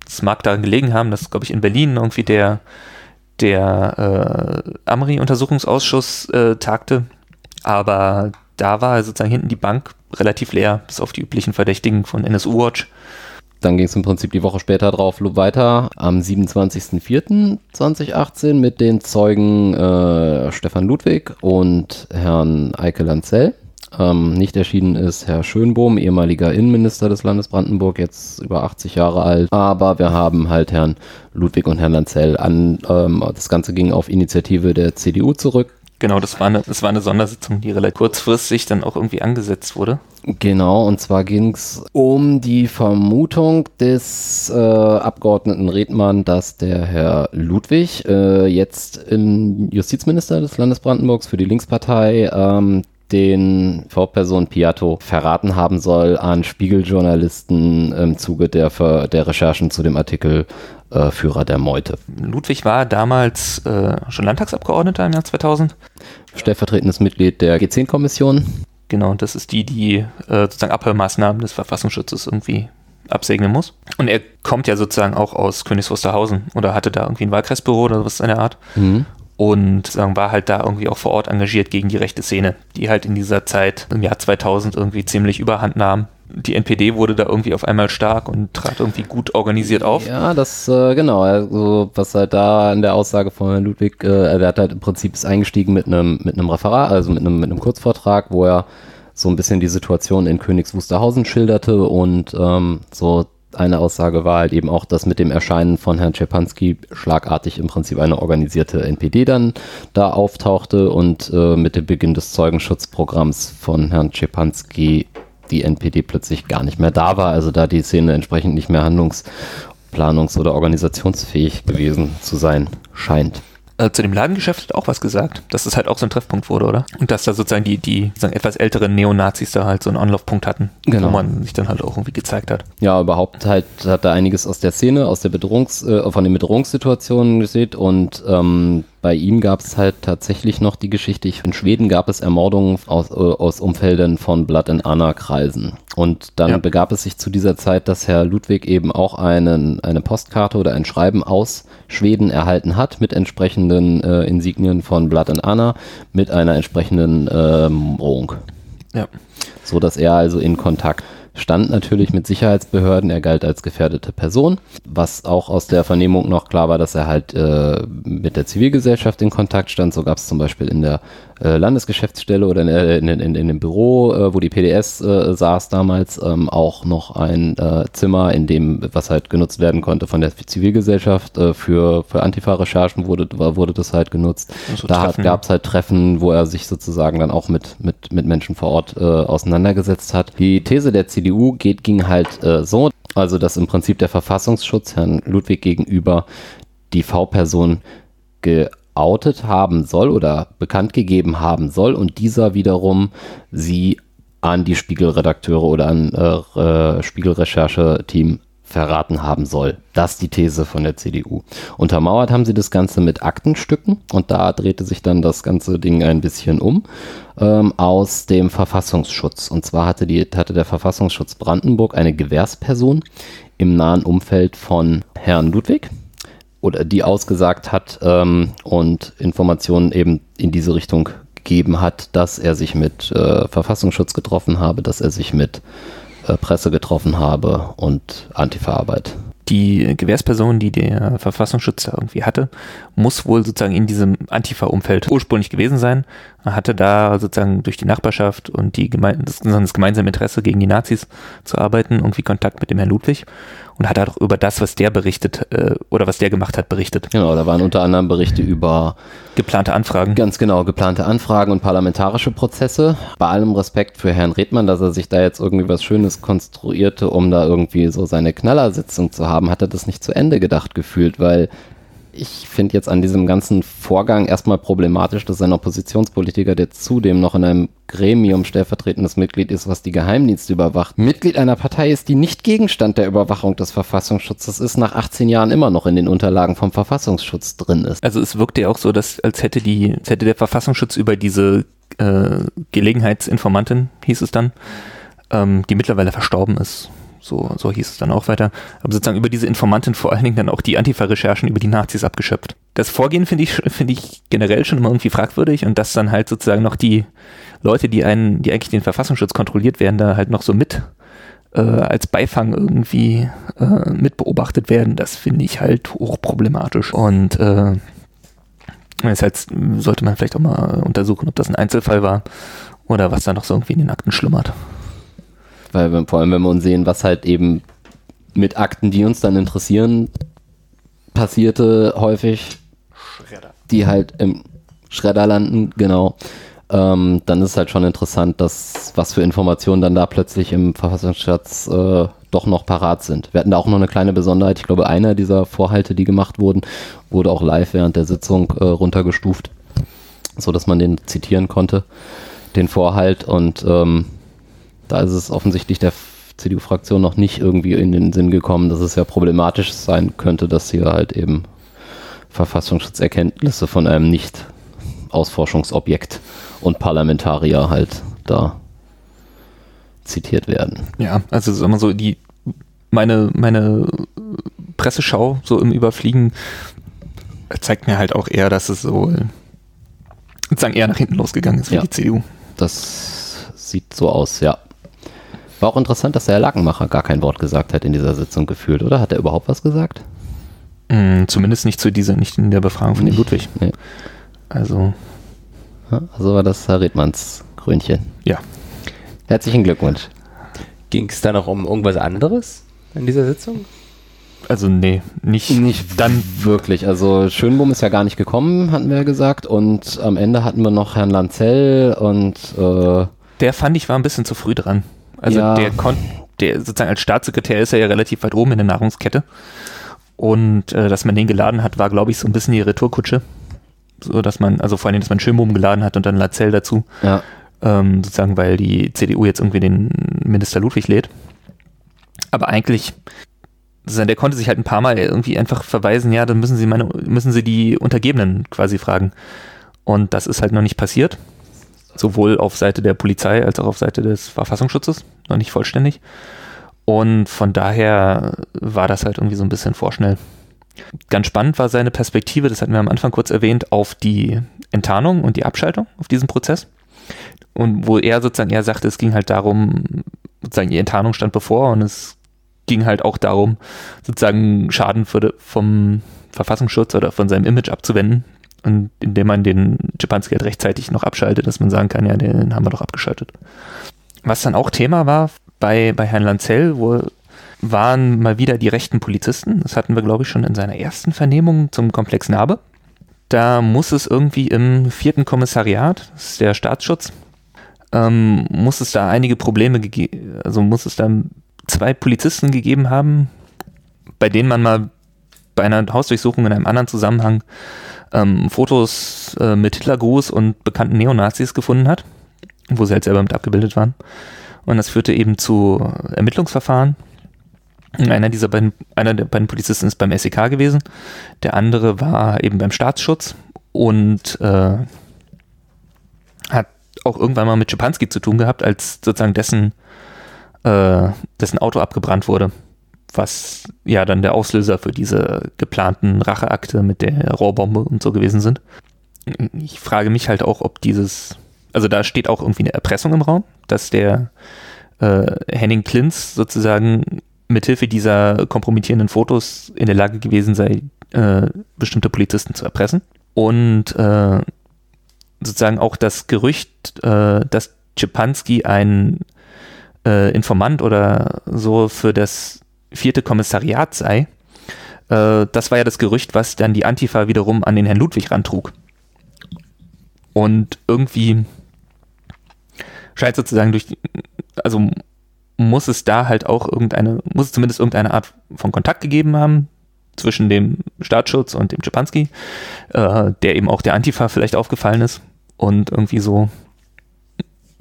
Es mag daran gelegen haben, dass, glaube ich, in Berlin irgendwie der, der äh, Amri-Untersuchungsausschuss äh, tagte, aber da war sozusagen hinten die Bank relativ leer, bis auf die üblichen Verdächtigen von NSU-Watch. Dann ging es im Prinzip die Woche später drauf weiter, am 27.04.2018 mit den Zeugen äh, Stefan Ludwig und Herrn Eike Lanzell. Ähm, nicht erschienen ist Herr Schönbohm, ehemaliger Innenminister des Landes Brandenburg, jetzt über 80 Jahre alt. Aber wir haben halt Herrn Ludwig und Herrn Lanzell an. Ähm, das Ganze ging auf Initiative der CDU zurück. Genau, das war, eine, das war eine Sondersitzung, die relativ kurzfristig dann auch irgendwie angesetzt wurde. Genau, und zwar ging es um die Vermutung des äh, Abgeordneten Redmann, dass der Herr Ludwig, äh, jetzt in Justizminister des Landes Brandenburgs für die Linkspartei, ähm, den V-Person Piatto verraten haben soll an Spiegeljournalisten im Zuge der, der Recherchen zu dem Artikel äh, Führer der Meute. Ludwig war damals äh, schon Landtagsabgeordneter im Jahr 2000. Stellvertretendes Mitglied der G10-Kommission. Genau, das ist die, die äh, sozusagen Abhörmaßnahmen des Verfassungsschutzes irgendwie absegnen muss. Und er kommt ja sozusagen auch aus Königs Wusterhausen oder hatte da irgendwie ein Wahlkreisbüro oder was in der Art. Mhm und sagen, war halt da irgendwie auch vor Ort engagiert gegen die rechte Szene, die halt in dieser Zeit im Jahr 2000 irgendwie ziemlich überhand nahm. Die NPD wurde da irgendwie auf einmal stark und trat irgendwie gut organisiert auf. Ja, das, äh, genau, also was halt da in der Aussage von Herrn Ludwig, äh, der hat halt im Prinzip ist eingestiegen mit einem mit einem Referat, also mit einem, mit einem Kurzvortrag, wo er so ein bisschen die Situation in Königs Wusterhausen schilderte und ähm, so eine Aussage war halt eben auch, dass mit dem Erscheinen von Herrn Czepanski schlagartig im Prinzip eine organisierte NPD dann da auftauchte und äh, mit dem Beginn des Zeugenschutzprogramms von Herrn Czepanski die NPD plötzlich gar nicht mehr da war, also da die Szene entsprechend nicht mehr handlungs-, planungs- oder organisationsfähig gewesen zu sein scheint äh, zu dem Ladengeschäft hat auch was gesagt, dass es halt auch so ein Treffpunkt wurde, oder? Und dass da sozusagen die, die sozusagen etwas älteren Neonazis da halt so einen Anlaufpunkt hatten, genau. wo man sich dann halt auch irgendwie gezeigt hat. Ja, überhaupt halt hat er einiges aus der Szene, aus der Bedrohungs, äh, von den Bedrohungssituationen gesehen und ähm, bei ihm gab es halt tatsächlich noch die Geschichte, in Schweden gab es Ermordungen aus, äh, aus Umfeldern von Blood and Anna Kreisen. Und dann ja. begab es sich zu dieser Zeit, dass Herr Ludwig eben auch einen, eine Postkarte oder ein Schreiben aus Schweden erhalten hat mit entsprechenden äh, Insignien von Blood and Anna mit einer entsprechenden ähm, Drohung. Ja. So dass er also in Kontakt stand natürlich mit Sicherheitsbehörden, er galt als gefährdete Person, was auch aus der Vernehmung noch klar war, dass er halt äh, mit der Zivilgesellschaft in Kontakt stand. So gab es zum Beispiel in der äh, Landesgeschäftsstelle oder in, in, in, in dem Büro, äh, wo die PDS äh, saß damals, ähm, auch noch ein äh, Zimmer, in dem, was halt genutzt werden konnte von der Zivilgesellschaft äh, für, für Antifa-Recherchen wurde, wurde das halt genutzt. Also da gab es halt Treffen, wo er sich sozusagen dann auch mit, mit, mit Menschen vor Ort auseinandergesetzt hat. Die These der CDU geht, ging halt so, also dass im Prinzip der Verfassungsschutz Herrn Ludwig gegenüber die V-Person geoutet haben soll oder bekannt gegeben haben soll und dieser wiederum sie an die Spiegelredakteure oder an äh, äh, Spiegelrecherche-Team verraten haben soll. Das ist die These von der CDU. Untermauert haben sie das Ganze mit Aktenstücken und da drehte sich dann das ganze Ding ein bisschen um ähm, aus dem Verfassungsschutz. Und zwar hatte, die, hatte der Verfassungsschutz Brandenburg eine Gewährsperson im nahen Umfeld von Herrn Ludwig, oder die ausgesagt hat ähm, und Informationen eben in diese Richtung gegeben hat, dass er sich mit äh, Verfassungsschutz getroffen habe, dass er sich mit Presse getroffen habe und Antifa-Arbeit. Die Gewährsperson, die der Verfassungsschutz da irgendwie hatte, muss wohl sozusagen in diesem Antifa-Umfeld ursprünglich gewesen sein. Er hatte da sozusagen durch die Nachbarschaft und die geme das, das gemeinsame Interesse gegen die Nazis zu arbeiten, irgendwie Kontakt mit dem Herrn Ludwig und hat auch über das, was der berichtet äh, oder was der gemacht hat, berichtet. Genau, da waren unter anderem Berichte über geplante Anfragen. Ganz genau, geplante Anfragen und parlamentarische Prozesse. Bei allem Respekt für Herrn Redmann, dass er sich da jetzt irgendwie was Schönes konstruierte, um da irgendwie so seine Knallersitzung zu haben, hat er das nicht zu Ende gedacht gefühlt, weil ich finde jetzt an diesem ganzen Vorgang erstmal problematisch, dass ein Oppositionspolitiker, der zudem noch in einem Gremium stellvertretendes Mitglied ist, was die Geheimdienste überwacht, Mitglied einer Partei ist, die nicht Gegenstand der Überwachung des Verfassungsschutzes ist, nach 18 Jahren immer noch in den Unterlagen vom Verfassungsschutz drin ist. Also es wirkte ja auch so, dass als hätte die, als hätte der Verfassungsschutz über diese äh, Gelegenheitsinformantin, hieß es dann, ähm, die mittlerweile verstorben ist, so, so hieß es dann auch weiter. Aber sozusagen über diese Informantin vor allen Dingen dann auch die Antifa-Recherchen über die Nazis abgeschöpft. Das Vorgehen finde ich, finde ich generell schon immer irgendwie fragwürdig und dass dann halt sozusagen noch die Leute, die einen, die eigentlich den Verfassungsschutz kontrolliert werden, da halt noch so mit äh, als Beifang irgendwie äh, mit beobachtet werden, das finde ich halt hochproblematisch. Und äh, Deshalb sollte man vielleicht auch mal untersuchen, ob das ein Einzelfall war oder was da noch so irgendwie in den Akten schlummert. Weil wir, vor allem, wenn wir uns sehen, was halt eben mit Akten, die uns dann interessieren, passierte häufig, Schredder. die halt im Schredder landen, genau. Ähm, dann ist halt schon interessant, dass was für Informationen dann da plötzlich im Verfassungsschatz äh, doch noch parat sind. Wir hatten da auch noch eine kleine Besonderheit. Ich glaube, einer dieser Vorhalte, die gemacht wurden, wurde auch live während der Sitzung äh, runtergestuft, so dass man den zitieren konnte, den Vorhalt. Und ähm, da ist es offensichtlich der CDU-Fraktion noch nicht irgendwie in den Sinn gekommen, dass es ja problematisch sein könnte, dass hier halt eben Verfassungsschutzerkenntnisse von einem Nicht-Ausforschungsobjekt und Parlamentarier halt da zitiert werden. Ja, also sagen wir so, die meine, meine Presseschau so im Überfliegen zeigt mir halt auch eher, dass es so sozusagen eher nach hinten losgegangen ist für ja, die CDU. Das sieht so aus, ja. War auch interessant, dass der Herr Lakenmacher gar kein Wort gesagt hat in dieser Sitzung gefühlt, oder? Hat er überhaupt was gesagt? Mm, zumindest nicht zu dieser, nicht in der Befragung von nicht, Ludwig. Nee. Also. Also war das Herr Redmanns Krönchen. Ja. Herzlichen Glückwunsch. Ging es da noch um irgendwas anderes in dieser Sitzung? Also nee, nicht, nicht dann wirklich. Also Schönbohm ist ja gar nicht gekommen, hatten wir ja gesagt. Und am Ende hatten wir noch Herrn Lanzell und äh der fand ich war ein bisschen zu früh dran. Also ja. der konnte, der sozusagen als Staatssekretär ist er ja relativ weit oben in der Nahrungskette. Und äh, dass man den geladen hat, war, glaube ich, so ein bisschen die Retourkutsche. So dass man, also vor allem, dass man Schönbohm geladen hat und dann Lazell dazu. Ja. Ähm, sozusagen, weil die CDU jetzt irgendwie den Minister Ludwig lädt. Aber eigentlich, der konnte sich halt ein paar Mal irgendwie einfach verweisen, ja, dann müssen sie meine, müssen sie die Untergebenen quasi fragen. Und das ist halt noch nicht passiert sowohl auf Seite der Polizei als auch auf Seite des Verfassungsschutzes, noch nicht vollständig. Und von daher war das halt irgendwie so ein bisschen vorschnell. Ganz spannend war seine Perspektive, das hatten wir am Anfang kurz erwähnt, auf die Enttarnung und die Abschaltung auf diesem Prozess. Und wo er sozusagen, er sagte, es ging halt darum, sozusagen die Enttarnung stand bevor und es ging halt auch darum, sozusagen Schaden für, vom Verfassungsschutz oder von seinem Image abzuwenden, und indem man den Japanski halt rechtzeitig noch abschaltet, dass man sagen kann, ja, den haben wir doch abgeschaltet. Was dann auch Thema war bei, bei Herrn Lanzell, wo waren mal wieder die rechten Polizisten. Das hatten wir, glaube ich, schon in seiner ersten Vernehmung zum Komplex Narbe. Da muss es irgendwie im vierten Kommissariat, das ist der Staatsschutz, ähm, muss es da einige Probleme gegeben, also muss es da zwei Polizisten gegeben haben, bei denen man mal bei einer Hausdurchsuchung in einem anderen Zusammenhang ähm, Fotos äh, mit Hitlergruß und bekannten Neonazis gefunden hat, wo sie halt selber mit abgebildet waren. Und das führte eben zu Ermittlungsverfahren. Einer dieser beiden, einer der beiden Polizisten ist beim SEK gewesen, der andere war eben beim Staatsschutz und äh, hat auch irgendwann mal mit Schipanski zu tun gehabt, als sozusagen dessen, äh, dessen Auto abgebrannt wurde was ja dann der Auslöser für diese geplanten Racheakte mit der Rohrbombe und so gewesen sind. Ich frage mich halt auch, ob dieses, also da steht auch irgendwie eine Erpressung im Raum, dass der äh, Henning Klintz sozusagen mithilfe dieser kompromittierenden Fotos in der Lage gewesen sei, äh, bestimmte Polizisten zu erpressen. Und äh, sozusagen auch das Gerücht, äh, dass Czepanski ein äh, Informant oder so für das vierte Kommissariat sei. Äh, das war ja das Gerücht, was dann die Antifa wiederum an den Herrn Ludwig rantrug. Und irgendwie scheint sozusagen durch, also muss es da halt auch irgendeine, muss es zumindest irgendeine Art von Kontakt gegeben haben zwischen dem Staatsschutz und dem Czepanski, äh, der eben auch der Antifa vielleicht aufgefallen ist und irgendwie so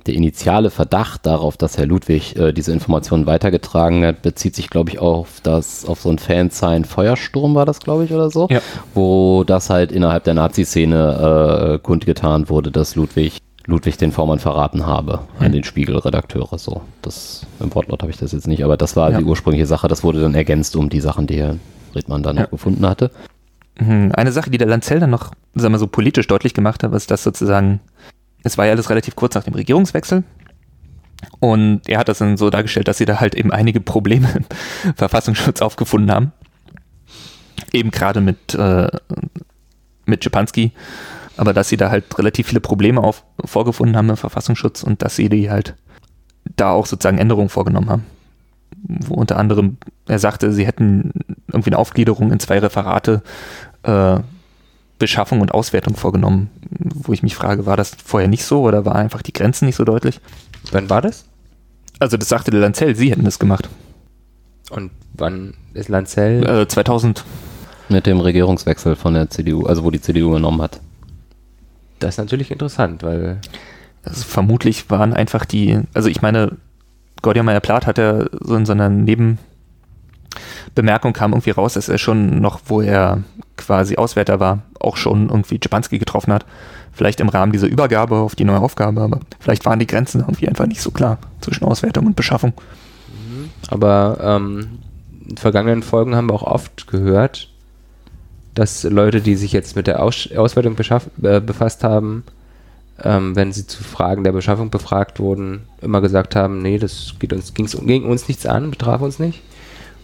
der initiale Verdacht darauf, dass Herr Ludwig äh, diese Informationen weitergetragen hat, bezieht sich, glaube ich, auf das, auf so ein Fansign Feuersturm war das, glaube ich, oder so, Ja. wo das halt innerhalb der Nazi-Szene äh, kundgetan wurde, dass Ludwig Ludwig den Vormann verraten habe an Mhm. den Spiegelredakteure. So, das im Wortlaut habe ich das jetzt nicht, aber das war Ja. die ursprüngliche Sache. Das wurde dann ergänzt um die Sachen, die Herr Redmann dann Ja. noch gefunden hatte. Hm, Eine Sache, die der Lanzell dann noch, sagen wir so, politisch deutlich gemacht hat, ist, dass sozusagen, es war ja alles relativ kurz nach dem Regierungswechsel. Und er hat das dann so dargestellt, dass sie da halt eben einige Probleme im Verfassungsschutz aufgefunden haben. Eben gerade mit, äh, mit Schipanski. Aber dass sie da halt relativ viele Probleme auf, vorgefunden haben im Verfassungsschutz und dass sie die halt da auch sozusagen Änderungen vorgenommen haben. Wo unter anderem, er sagte, sie hätten irgendwie eine Aufgliederung in zwei Referate äh, Beschaffung und Auswertung vorgenommen, wo ich mich frage, war das vorher nicht so oder war einfach die Grenzen nicht so deutlich? Wann war das? Also das sagte der Lanzell, sie hätten das gemacht. Und wann ist Lanzell? Äh, 2000. Mit dem Regierungswechsel von der CDU, also wo die CDU genommen hat. Das ist natürlich interessant, weil Also vermutlich waren einfach die, also ich meine, Gordian Meyer-Plath hat ja so in seiner Nebenbemerkung kam irgendwie raus, dass er schon noch, wo er quasi Auswärter war, auch schon irgendwie Czepanski getroffen hat. Vielleicht im Rahmen dieser Übergabe auf die neue Aufgabe, aber vielleicht waren die Grenzen irgendwie einfach nicht so klar zwischen Auswertung und Beschaffung. Aber ähm, in vergangenen Folgen haben wir auch oft gehört, dass Leute, die sich jetzt mit der Aus Auswertung äh, befasst haben, ähm, wenn sie zu Fragen der Beschaffung befragt wurden, immer gesagt haben, nee, das geht uns, ging's, ging uns nichts an, betraf uns nicht.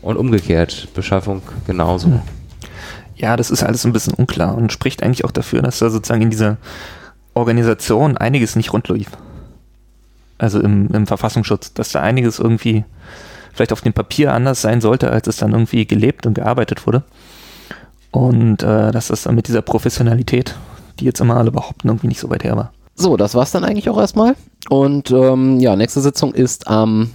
Und umgekehrt, Beschaffung genauso. Hm. Ja, das ist alles ein bisschen unklar und spricht eigentlich auch dafür, dass da sozusagen in dieser Organisation einiges nicht rund lief. Also im, im Verfassungsschutz, dass da einiges irgendwie vielleicht auf dem Papier anders sein sollte, als es dann irgendwie gelebt und gearbeitet wurde. Und äh, dass das dann mit dieser Professionalität, die jetzt immer alle behaupten, irgendwie nicht so weit her war. So, das war's dann eigentlich auch erstmal. Und ähm, ja, nächste Sitzung ist am,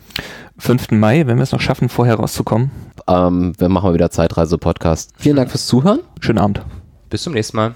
5. Mai, wenn wir es noch schaffen, vorher rauszukommen. ähm, wir machen mal wieder Zeitreise-Podcast. Vielen Dank fürs Zuhören. Schönen Abend. Bis zum nächsten Mal.